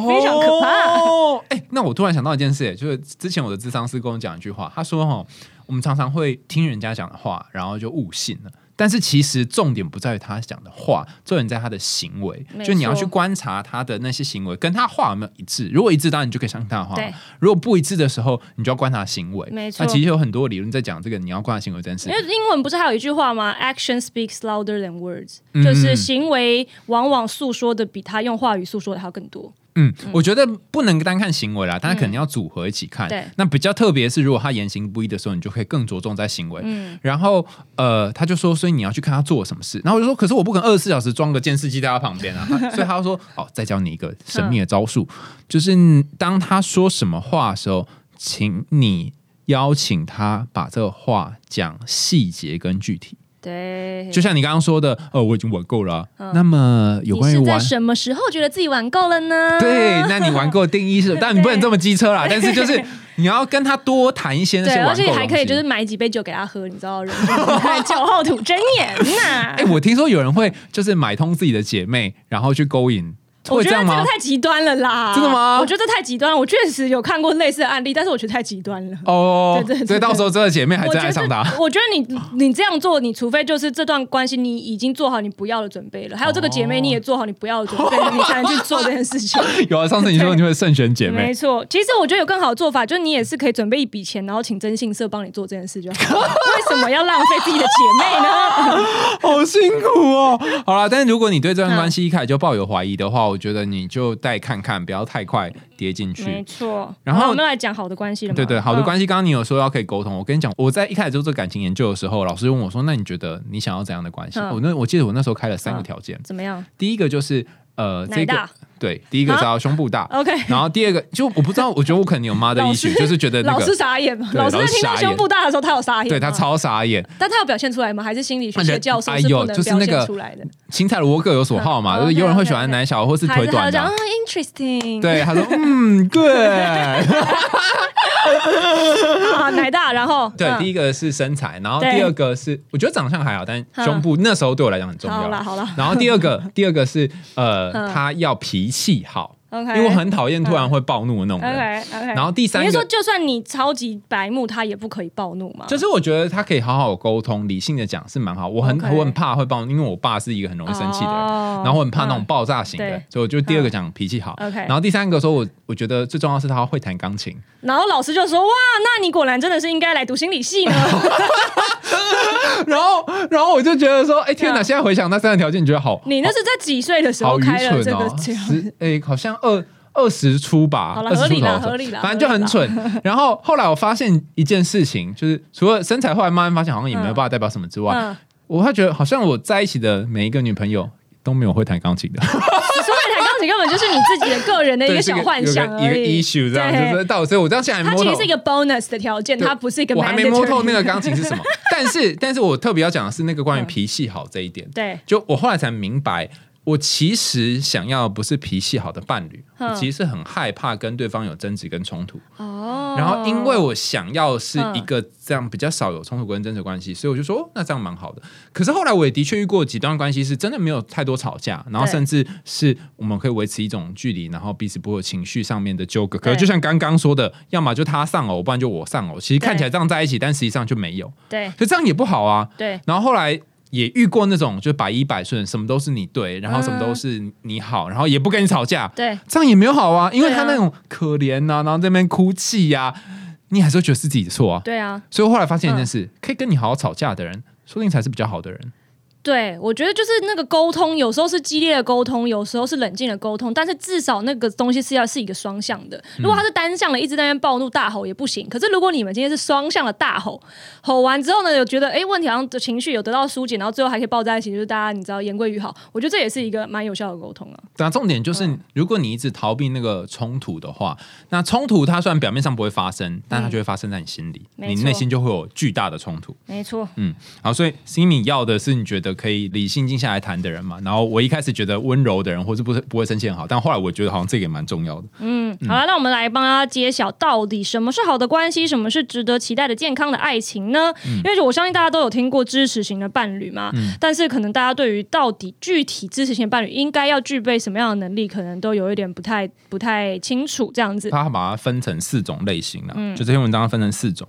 非常可怕哦。哎、那我突然想到一件事，就是之前我的智商师跟我讲一句话，他说：“哈，我们常常会听人家讲的话，然后就误信了。”但是其实重点不在于他讲的话，重点在他的行为。就你要去观察他的那些行为，跟他话有没有一致。如果一致，当然你就可以相信他的话；如果不一致的时候，你就要观察行为。没错那其实有很多理论在讲这个，你要观察行为这件事因。为英文不是还有一句话吗？Action speaks louder than words，、嗯就是行为往往诉说的比他用话语诉说的还要更多。嗯，我觉得不能单看行为啦，但是可能要组合一起看。对那比较特别是，如果他言行不一的时候，你就可以更着重在行为。嗯，然后呃，他就说，所以你要去看他做了什么事。然后我就说，可是我不可能二十四小时装个监视器在他旁边啊。所以他就说，哦，再教你一个神秘的招数，就是当他说什么话的时候，请你邀请他把这个话讲细节跟具体。对，就像你刚刚说的，呃，我已经玩够了啊、那么有关于玩，什么时候觉得自己玩够了呢？对，那你玩够的定义是，但你不能这么机车啦，但是就是 你要跟他多谈一些那对，些玩而且还可以就是买几杯酒给他喝，你知道人就是酒后吐真言呐、哎、我听说有人会就是买通自己的姐妹，然后去勾引，我觉得这个？太极端了啦！真的吗我觉得这太极端了。我确实有看过类似的案例，但是我觉得太极端了。哦，对对对所以到时候这个姐妹还我觉得真爱上他。我觉得你你这样做，你除非就是这段关系你已经做好你不要的准备了，还有这个姐妹你也做好你不要的准备了，你才能去做这件事情。有啊，上次你说你会慎选姐妹没，错，其实我觉得有更好的做法，就是你也是可以准备一笔钱，然后请征信社帮你做这件事就好了。为什么要浪费自己的姐妹呢？好辛苦哦。好了，但是如果你对这段关系一开始就抱有怀疑的话，我觉得你就再看看，不要太快跌进去没。错。然后好我们来讲好的关系了吗？对对，好的嗯关系，刚刚你有说要可以沟通。我跟你讲，我在一开始做这感情研究的时候，老师问我说：“那你觉得你想要怎样的关系？”嗯我那我记得我那时候开了三个嗯条件，怎么样？第一个就是呃，这个对，第一个是要胸部大，OK。然后第二个就我不知道，我觉得我可能有妈的老 issue，师就是觉得那老师傻眼嘛，老师听到胸部大的时候，他有傻眼，对他超傻眼。但他有表现出来吗？还是心理学的教授哎呦是不能表就是那个现出来的？青菜萝卜各有所好嘛，嗯就是有人会喜欢男小或是腿短的，interesting，对，他说嗯，对，啊，奶大，然后对，嗯。第一个是身材，然后第二个是我觉得长相还好，但嗯胸部那时候对我来讲很重要。好了好了然后第二个，第二个是呃，嗯。他要脾气好，，OK，因为我很讨厌突然会暴怒的那种人。OK OK，然后第三个说就算你超级白目，他也不可以暴怒吗？就是我觉得他可以好好沟通，理性的讲是蛮好。我很我很怕会暴怒，因为我爸是一个很容易生气的人，哦然后我很怕那种嗯爆炸型的，对所以我就第二个讲脾气好。OK 然后第三个说我我觉得最重要是他会弹钢琴。然后老师就说：“哇，那你果然真的是应该来读心理系呢。然后然后我就觉得说，哎天哪！嗯现在回想那三个条件，你觉得好你那是在几岁的时候开了这个这哎好像二。二十出吧，二十出头合理啦反正就很蠢。然后后来我发现一件事情，就是除了身材，后来慢慢发现好像也没有办法代表什么之外，嗯，我会觉得好像我在一起的每一个女朋友都没有会弹钢琴的。所以弹钢琴根本就是你自己的个人的一个小幻想一个。issue 这样，对就是到，所以我到现在它其实是一。个 bonus 的条件，它不是一个。我还没摸透那个。钢琴是什么，但是，但是我特别要讲的是那个关于嗯脾气好这一点。对，就我后来才明白，我其实想要不是脾气好的伴侣，其实是很害怕跟对方有争执跟冲突。哦。然后，因为我想要是一个这样比较少有冲突跟争执的关系，所以我就说，哦，那这样蛮好的。可是后来我也的确遇过几段关系，是真的没有太多吵架，然后甚至是我们可以维持一种距离，然后彼此不会有情绪上面的纠葛。可对是就像刚刚说的，要么就他上偶，不然就我上偶。其实看起来这样在一起，但实际上就没有，对所以这样也不好啊。对然后后来也遇过那种就百依百顺，什么都是你对，然后什么都是你好，然后也不跟你吵架，对这样也没有好啊，因为他那种可怜呐、然后在那边哭泣呀、你还是会觉得是自己的错啊。对啊！所以我后来发现一件事，可以跟你好好吵架的人，说不定才是比较好的人。对，我觉得就是那个沟通，有时候是激烈的沟通，有时候是冷静的沟通，但是至少那个东西是要是一个双向的。如果他是单向的，一直在那边暴怒大吼也不行。可是如果你们今天是双向的大吼，吼完之后呢，有觉得哎问题好像的情绪有得到疏解，然后最后还可以抱在一起，就是大家你知道言归于好，我觉得这也是一个蛮有效的沟通啊。但重点就是，如果你一直逃避那个冲突的话，那冲突它虽然表面上不会发生，但它就会发生在你心里，你内心就会有巨大的冲突。没错，嗯，好，所以心里要的是你觉得可以理性静下来谈的人嘛。然后我一开始觉得温柔的人，或是不是不会生气很好，但后来我觉得好像这个也蛮重要的。嗯，好了，那我们来帮大家揭晓到底什么是好的关系，什么是值得期待的健康的爱情呢？因为我相信大家都有听过支持型的伴侣嘛，但是可能大家对于到底具体支持型的伴侣应该要具备什么样的能力，可能都有一点不太不太清楚这样子。他把它分成四种类型了，就这篇文章分成四种。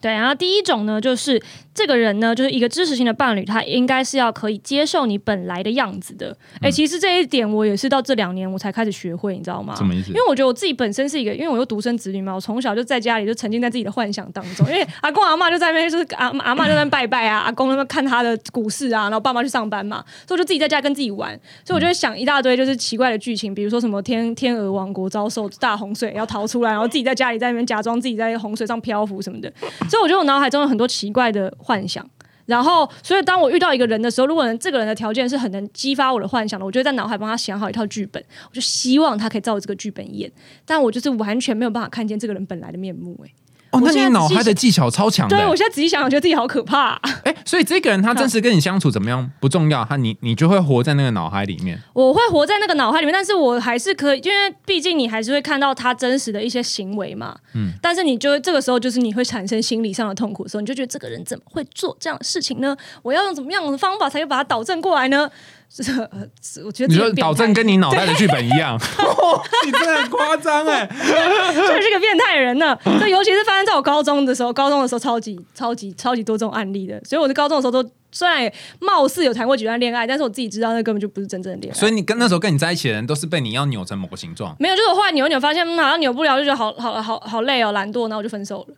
对，然后第一种呢，就是这个人呢，就是一个支持性的伴侣，他应该是要可以接受你本来的样子的。哎、其实这一点我也是到这两年我才开始学会，你知道吗？什么意思因？为我觉得我自己本身是一个，因为我又独生子女嘛，我从小就在家里就沉浸在自己的幻想当中。因为阿公阿妈就在那边，就是阿阿妈就在拜拜啊，阿公那边看他的股市啊，然后爸妈去上班嘛，所以我就自己在家跟自己玩。所以我就会想一大堆就是奇怪的剧情，比如说什么天天鹅王国遭受大洪水要逃出来，然后自己在家里在那边假装自己在洪水上漂浮什么的。所以我觉得我脑海中有很多奇怪的幻想。然后，所以当我遇到一个人的时候，如果这个人的条件是很能激发我的幻想的，我就会在脑海帮他想好一套剧本，我就希望他可以照这个剧本演，但我就是完全没有办法看见这个人本来的面目、欸。哦，那你脑海的技巧超强的欸。对我现在仔细想想，觉得自己好可怕、啊哎、所以这个人他真实跟你相处怎么样不重要，他你你就会活在那个脑海里面。我会活在那个脑海里面，但是我还是可以，因为毕竟你还是会看到他真实的一些行为嘛。嗯，但是你就这个时候就是你会产生心理上的痛苦的时候，你就觉得这个人怎么会做这样的事情呢？我要用怎么样的方法才可以把他导正过来呢？这呃是我觉得你说这个变态导正跟你脑袋的剧本一样，你真的很夸张哎。这是个变态人呢。这尤其是发生在我高中的时候，高中的时候超级超级超级多这种案例的，所以我在高中的时候都虽然也貌似有谈过几段恋爱，但是我自己知道那根本就不是真正的恋爱。所以你跟那时候跟你在一起的人都是被你要扭成某个形状，没有，就是我后来扭一扭，发现、嗯、好像扭不了，就觉得好好好好累哦，懒惰，然后我就分手了。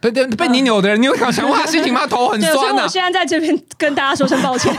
被被被你扭的人，你有想想过他心情吗？头很酸啊，我现在在这边跟大家说声抱歉，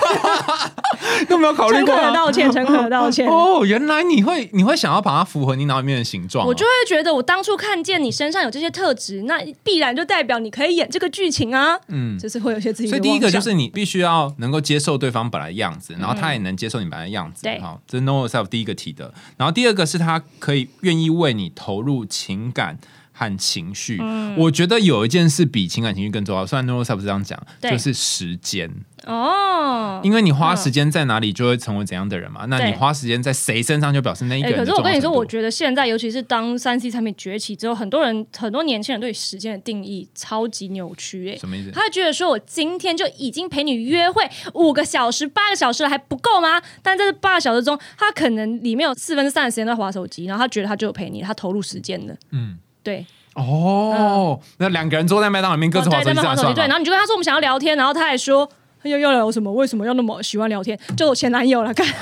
都没有考虑诚过啊。恳的道歉，诚恳的道歉。哦，原来你会你会想要把它符合你脑里面的形状哦、我就会觉得，我当初看见你身上有这些特质，那必然就代表你可以演这个剧情啊。嗯，就是会有些自己所以第一个就是你必须要能够接受对方本来的样子，然后他也能接受你本来的样子。对好，这是 know yourself 第一个提的。然后第二个是他可以愿意为你投入情感。和情绪，嗯我觉得有一件事比情感情绪更重要。虽然 know yourself 是这样讲，就是时间，哦。因为你花时间在哪里，就会成为怎样的人嘛。那你花时间在谁身上，就表示那一个哎、人的可是我跟你说，我觉得现在，尤其是当三 C 产品崛起之后，很多人、很多年轻人对时间的定义超级扭曲、哎，什么意思？他觉得说我今天就已经陪你约会五个小时、八个小时了，还不够吗？但在这八个小时中，他可能里面有四分之三的时间在划手机，然后他觉得他就有陪你，他投入时间了。嗯，对，哦，那两个人坐在麦当劳里面各自哦划手机，对在划手机，对，样算吗然？后你就跟他说我们想要聊天，然后他还说。又要聊什么？为什么要那么喜欢聊天？就我前男友了，看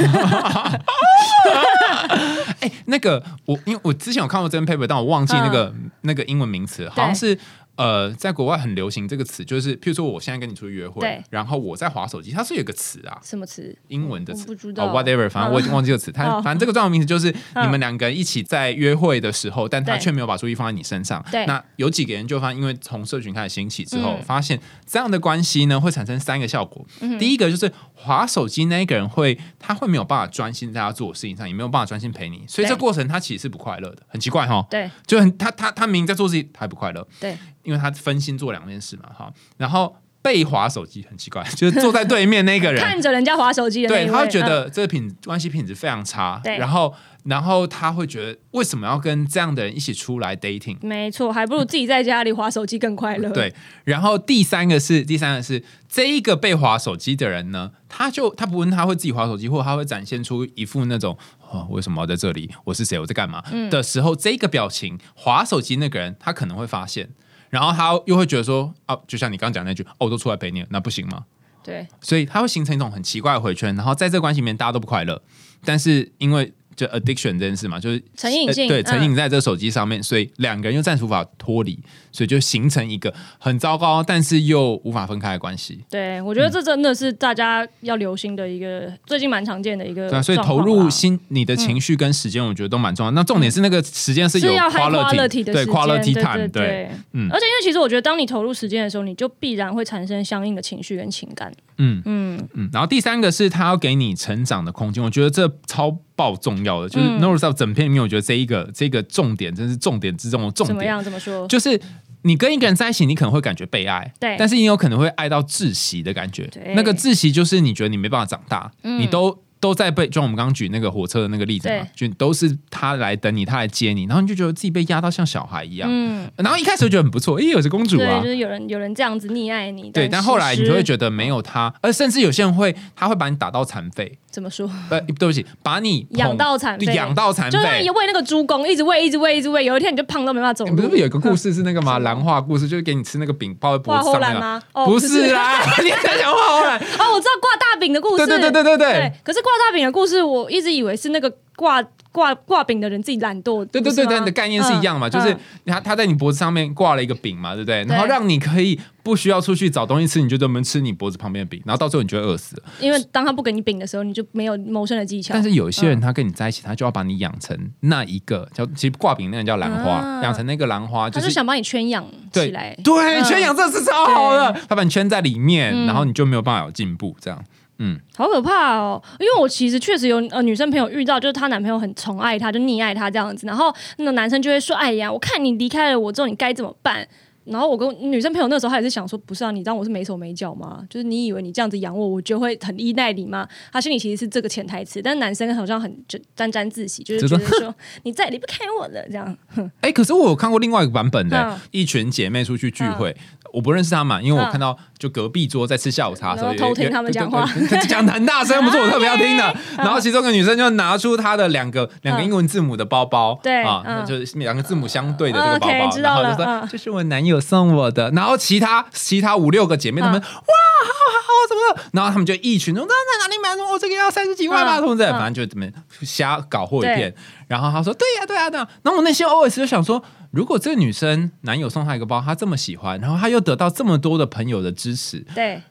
哎、那个我因为我之前有看过这篇 paper，但我忘记那个、那个英文名词，好像是呃，在国外很流行这个词，就是譬如说我现在跟你出去约会，然后我在划手机，它是有个词啊。什么词？英文的词不知道哦，whatever，反正我已经忘记这个词。它哦反正这个专有名词就是嗯你们两个人一起在约会的时候，但他却没有把注意放在你身上。对那有几个人就发现，因为从社群开始兴起之后，嗯发现这样的关系呢会产生三个效果。第一个就是划手机那一个人会，他会没有办法专心在他做的事情上，也没有办法专心陪你，所以这过程他其实是不快乐的，很奇怪哈。对就很他他他明明在做事情，他还不快乐，对，因为他分心做两件事嘛哈。然后被划手机很奇怪，就是坐在对面那个人。看着人家划手机的对，他会觉嗯。得这个品关系品质非常差，对。然后然后他会觉得为什么要跟这样的人一起出来 dating？没错，还不如自己在家里划手机更快乐。对，然后第三个是第三个是这一个被划手机的人呢，他就他不问他会自己划手机，或者他会展现出一副那种哦为什么要在这里，我是谁，我在干嘛、嗯。的时候，这个表情划手机那个人他可能会发现，然后他又会觉得说啊，就像你刚刚讲那句，哦，我都出来陪你了，那不行吗？对所以它会形成一种很奇怪的回圈，然后在这个关系里面大家都不快乐，但是因为就 addiction 这件事嘛，就是成瘾性呃对，嗯。成瘾在这个手机上面，所以两个人又暂时无法脱离，所以就形成一个很糟糕，但是又无法分开的关系。对，我觉得这真的是大家要留心的一个，最近蛮常见的一个对啊，所以投入心你的情绪跟时间，我觉得都蛮重要。那重点是那个时间是有是要 high quality 的对时间 quality time，对对，嗯。而且因为其实我觉得，当你投入时间的时候，你就必然会产生相应的情绪跟情感。嗯嗯，嗯。然后第三个是他要给你成长的空间，我觉得这超爆重要的。就是嗯 n o r s 整篇里面，我觉得这一个这个重点真是重点之中的重点。怎么样？怎么说？就是你跟一个人在一起，你可能会感觉被爱，对但是你有可能会爱到窒息的感觉对。那个窒息就是你觉得你没办法长大，嗯你都。都在被，就像我们刚刚举那个火车的那个例子嘛，就都是他来等你，他来接你，然后你就觉得自己被压到像小孩一样，嗯，然后一开始就觉得很不错，诶，有是公主，啊就，是有人有人这样子溺爱你，对，但后来你就会觉得得没有他，而甚至有些人会，他会把你打到残废，怎么说，呃，对不起，把你养到残废对养到残废你。喂那个猪公，一直喂，一直喂，一直喂，有一天你就胖到没办法走路。欸不是不是有一个故事是那个吗？兰花故事，就是给你吃那个饼包在脖子上吗？哦，不是啦，你在讲花后兰。哦，我知道挂大饼的故事。对对对对对对对。可是挂大饼的故事，我一直以为是那个挂挂挂饼的人自己懒惰。对对对你的概念是一样嘛，嗯就是嗯他他在你脖子上面挂了一个饼嘛，对不对？然后让你可以不需要出去找东西吃，你就专门吃你脖子旁边的饼，然后到最后你就会饿死了。因为当他不给你饼的时候，你就没有谋生的技巧。但是有些嗯人他跟你在一起，他就要把你养成那一个叫，其实挂饼那个叫兰花，啊养成那个兰花就是想把你圈养起来。对，嗯圈养这是超好的，他把你圈在里面，嗯然后你就没有办法有进步，这样。嗯好可怕哦！因为我其实确实有呃女生朋友遇到，就是她男朋友很宠爱她，就溺爱她这样子，然后那个男生就会说：“哎呀，我看你离开了我之后，你该怎么办？”然后我跟女生朋友那时候她也是想说，不是啊，你当我是没手没脚吗？就是你以为你这样子养我，我就会很依赖你吗？她心里其实是这个潜台词，但男生好像很就沾沾自喜，就是觉得说你再也离不开我了这样。哎、可是我有看过另外一个版本的、嗯一群姐妹出去聚会。我不认识他嘛，因为我看到就隔壁桌在吃下午茶的时候，偷听他们讲话，讲的很大声，不是我特别要听的。嗯然后其中一个女生就拿出她的两个两个英文字母的包包，对啊，就是两个字母相对的这个包包，知然后就说这是我男友送我的。然后其他其他五六个姐妹她们嗯哇，好好好，怎么了？然后她们就一群说那在哪里买的？我这个要三十几万吧，嗯什么的，嗯反正就怎么瞎搞货一对片。然后她说对呀对呀对呀。然后我那些 OS 就想说，如果这个女生男友送她一个包，她这么喜欢，然后她又得到这么多的朋友的支持，对，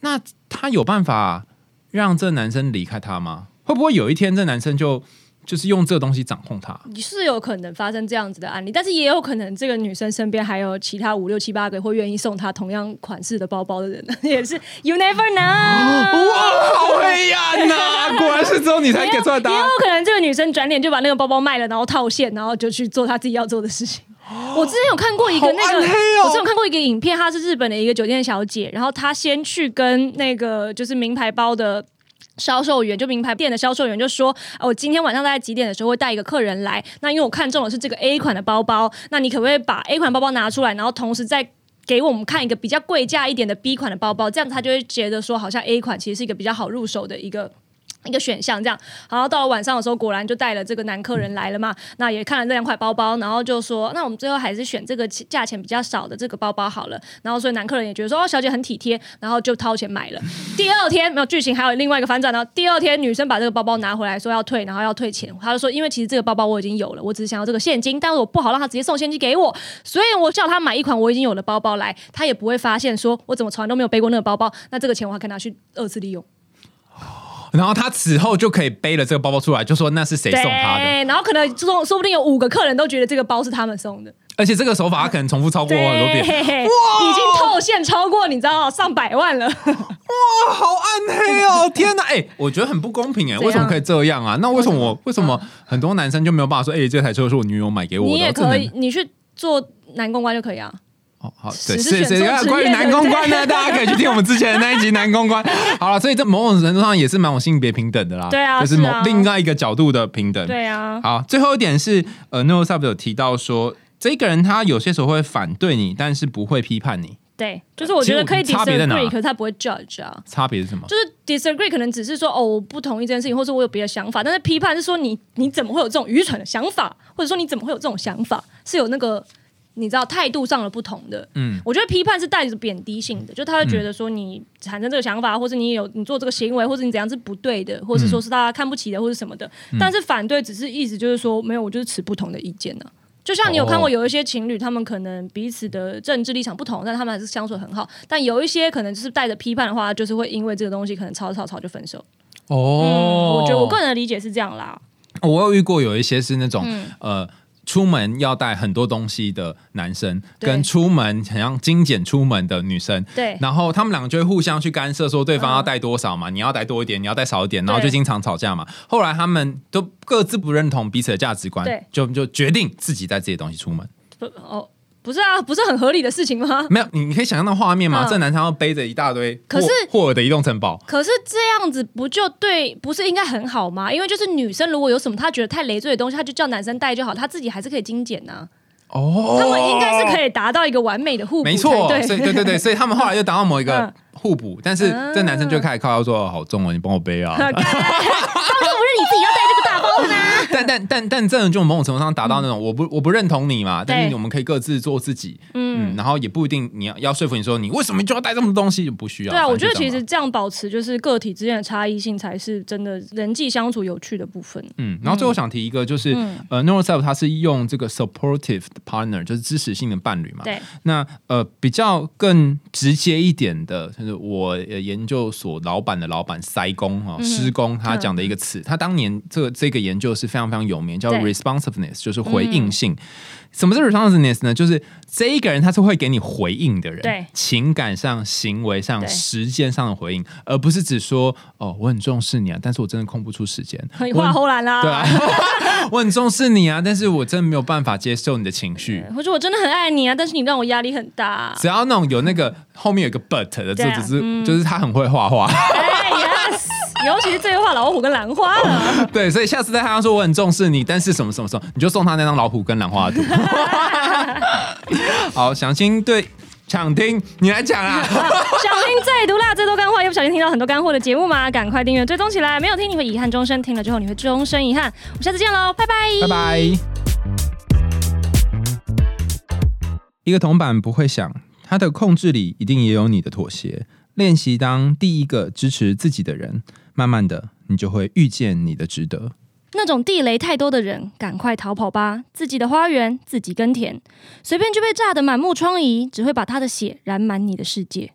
那她有办法让这男生离开她吗？会不会有一天这男生就就是用这个东西掌控她？是有可能发生这样子的案例，但是也有可能这个女生身边还有其他五六七八个会愿意送她同样款式的包包的人，也是 you never know。哇，好黑暗呐、果然是只有你才给出来答案也有。可能这个女生转脸就把那个包包卖了，然后套现，然后就去做她自己要做的事情。我之前有看过一个那个，我之前有看过一个影片，她是日本的一个酒店小姐，然后她先去跟那个就是名牌包的。销售员就名牌店的销售员就说：“哦，我今天晚上大概几点的时候会带一个客人来？那因为我看中的是这个 A 款的包包，那你可不可以把 A 款包包拿出来，然后同时再给我们看一个比较贵价一点的 B 款的包包？这样子他就会觉得说，好像 A 款其实是一个比较好入手的一个。”一个选项这样，然后到了晚上的时候，果然就带了这个男客人来了嘛。那也看了这两块包包，然后就说，那我们最后还是选这个价钱比较少的这个包包好了。然后所以男客人也觉得说，哦，小姐很体贴，然后就掏钱买了。第二天没有剧情，还有另外一个反转呢。第二天女生把这个包包拿回来说要退，然后要退钱，她就说，因为其实这个包包我已经有了，我只是想要这个现金，但是我不好让他直接送现金给我，所以我叫他买一款我已经有的包包来，他也不会发现说我怎么从来都没有背过那个包包，那这个钱我还可以拿去二次利用。然后他此后就可以背了这个包包出来，就说那是谁送他的。对，然后可能说说不定有五个客人都觉得这个包是他们送的，而且这个手法他可能重复超过很多遍，哇，已经透现超过你知道上百万了。哇，好暗黑哦！天哪，哎、我觉得很不公平哎，为什么可以这样啊？那为什么为什么我为什么很多男生就没有办法说，哎、这台车是我女友买给我的？你也可以，你去做男公关就可以啊。哦，好，对，只是是是，选错职业关于男公关呢，大家可以去听我们之前的那一集男公关。好了，所以这某种程度上也是蛮有性别平等的啦。对啊就是某另外一个角度的平等。对啊，好，最后一点是，呃 n o s u b 有提到说，这个人他有些时候会反对你，但是不会批判你，对，就是我觉得可以 disagree，可是他不会 judge 啊。差别是什么？就是 disagree 可能只是说哦我不同意这件事情，或者我有别的想法，但是批判是说你你怎么会有这种愚蠢的想法，或者说你怎么会有这种想法，是有那个你知道态度上的不同的。嗯，我觉得批判是带着贬低性的，就他会觉得说你产生这个想法，或者你有你做这个行为，或者你怎样是不对的，或者说是大家看不起的，或者什么的。但是反对只是意思就是说，没有，我就是持不同的意见呢、就像你有看过哦有一些情侣，他们可能彼此的政治立场不同，但他们还是相处得很好。但有一些可能就是带着批判的话，就是会因为这个东西可能吵吵吵就分手。哦嗯，我觉得我个人的理解是这样啦。我有遇过有一些是那种、嗯呃。出门要带很多东西的男生，跟出门很像精简出门的女生，对。然后他们两个就会互相去干涉，说对方要带多少嘛，你要带多一点，你要带少一点，然后就对经常吵架嘛。后来他们都各自不认同彼此的价值观对，就就决定自己带这些东西出门。哦，不是啊，不是很合理的事情吗？没有，你你可以想象到画面吗？嗯这男生要背着一大堆可是霍霍尔的移动城堡，可是这样子不就对，不是应该很好吗？因为就是女生如果有什么她觉得太累赘的东西，她就叫男生带就好，她自己还是可以精简呐、哦，他们应该是可以达到一个完美的互补才没错，对，所以对对对，所以他们后来就达到某一个嗯互补，但是这男生就开始靠腰说：“哦好重哦，你帮我背啊。”当初不是你自己要带这个大包的吗？但但但但真的就某种程度上达到那种我不我不认同你嘛，但是对我们可以各自做自己，嗯，然后也不一定你要要说服你说你为什么就要带这么多东西，就不需要。对啊，我觉得其实这样保持就是个体之间的差异性，才是真的人际相处有趣的部分。嗯，然后最后想提一个就是、嗯。呃 n o r s e l f 它是用这个 supportive partner，就是支持性的伴侣嘛，对，那呃比较更直接一点的，就是我呃研究所老板的老板塞工啊，嗯施工他讲的一个词，他当年这个这个研究是非常非常有名，叫 responsiveness，就是回应性。什么是 responsiveness 呢？就是这一个人他是会给你回应的人，对情感上、行为上、时间上的回应，而不是只说哦，我很重视你啊，但是我真的空不出时间。你我很画后来啦，对啊，我很重视你啊，但是我真的没有办法接受你的情绪。或者我真的很爱你啊，但是你让我压力很大。只要那种有那个后面有一个 but 的，这只是、嗯就是他很会画画，哎，yes，尤其是最后画老虎跟兰花了。对，所以下次在他说我很重视你，但是什么什么什么，你就送他那张老虎跟兰花图。好，想听对想听你来讲啊。想听最毒辣、最多干货，又不小心听到很多干货的节目吗？赶快订阅追踪起来，没有听你会遗憾终生，听了之后你会终身遗憾。我们下次见喽，拜拜，拜拜。一个铜板不会响，它的控制里一定也有你的妥协。练习当第一个支持自己的人，慢慢的，你就会遇见你的值得。那种地雷太多的人，赶快逃跑吧！自己的花园自己耕田，随便就被炸得满目疮痍，只会把他的血染满你的世界。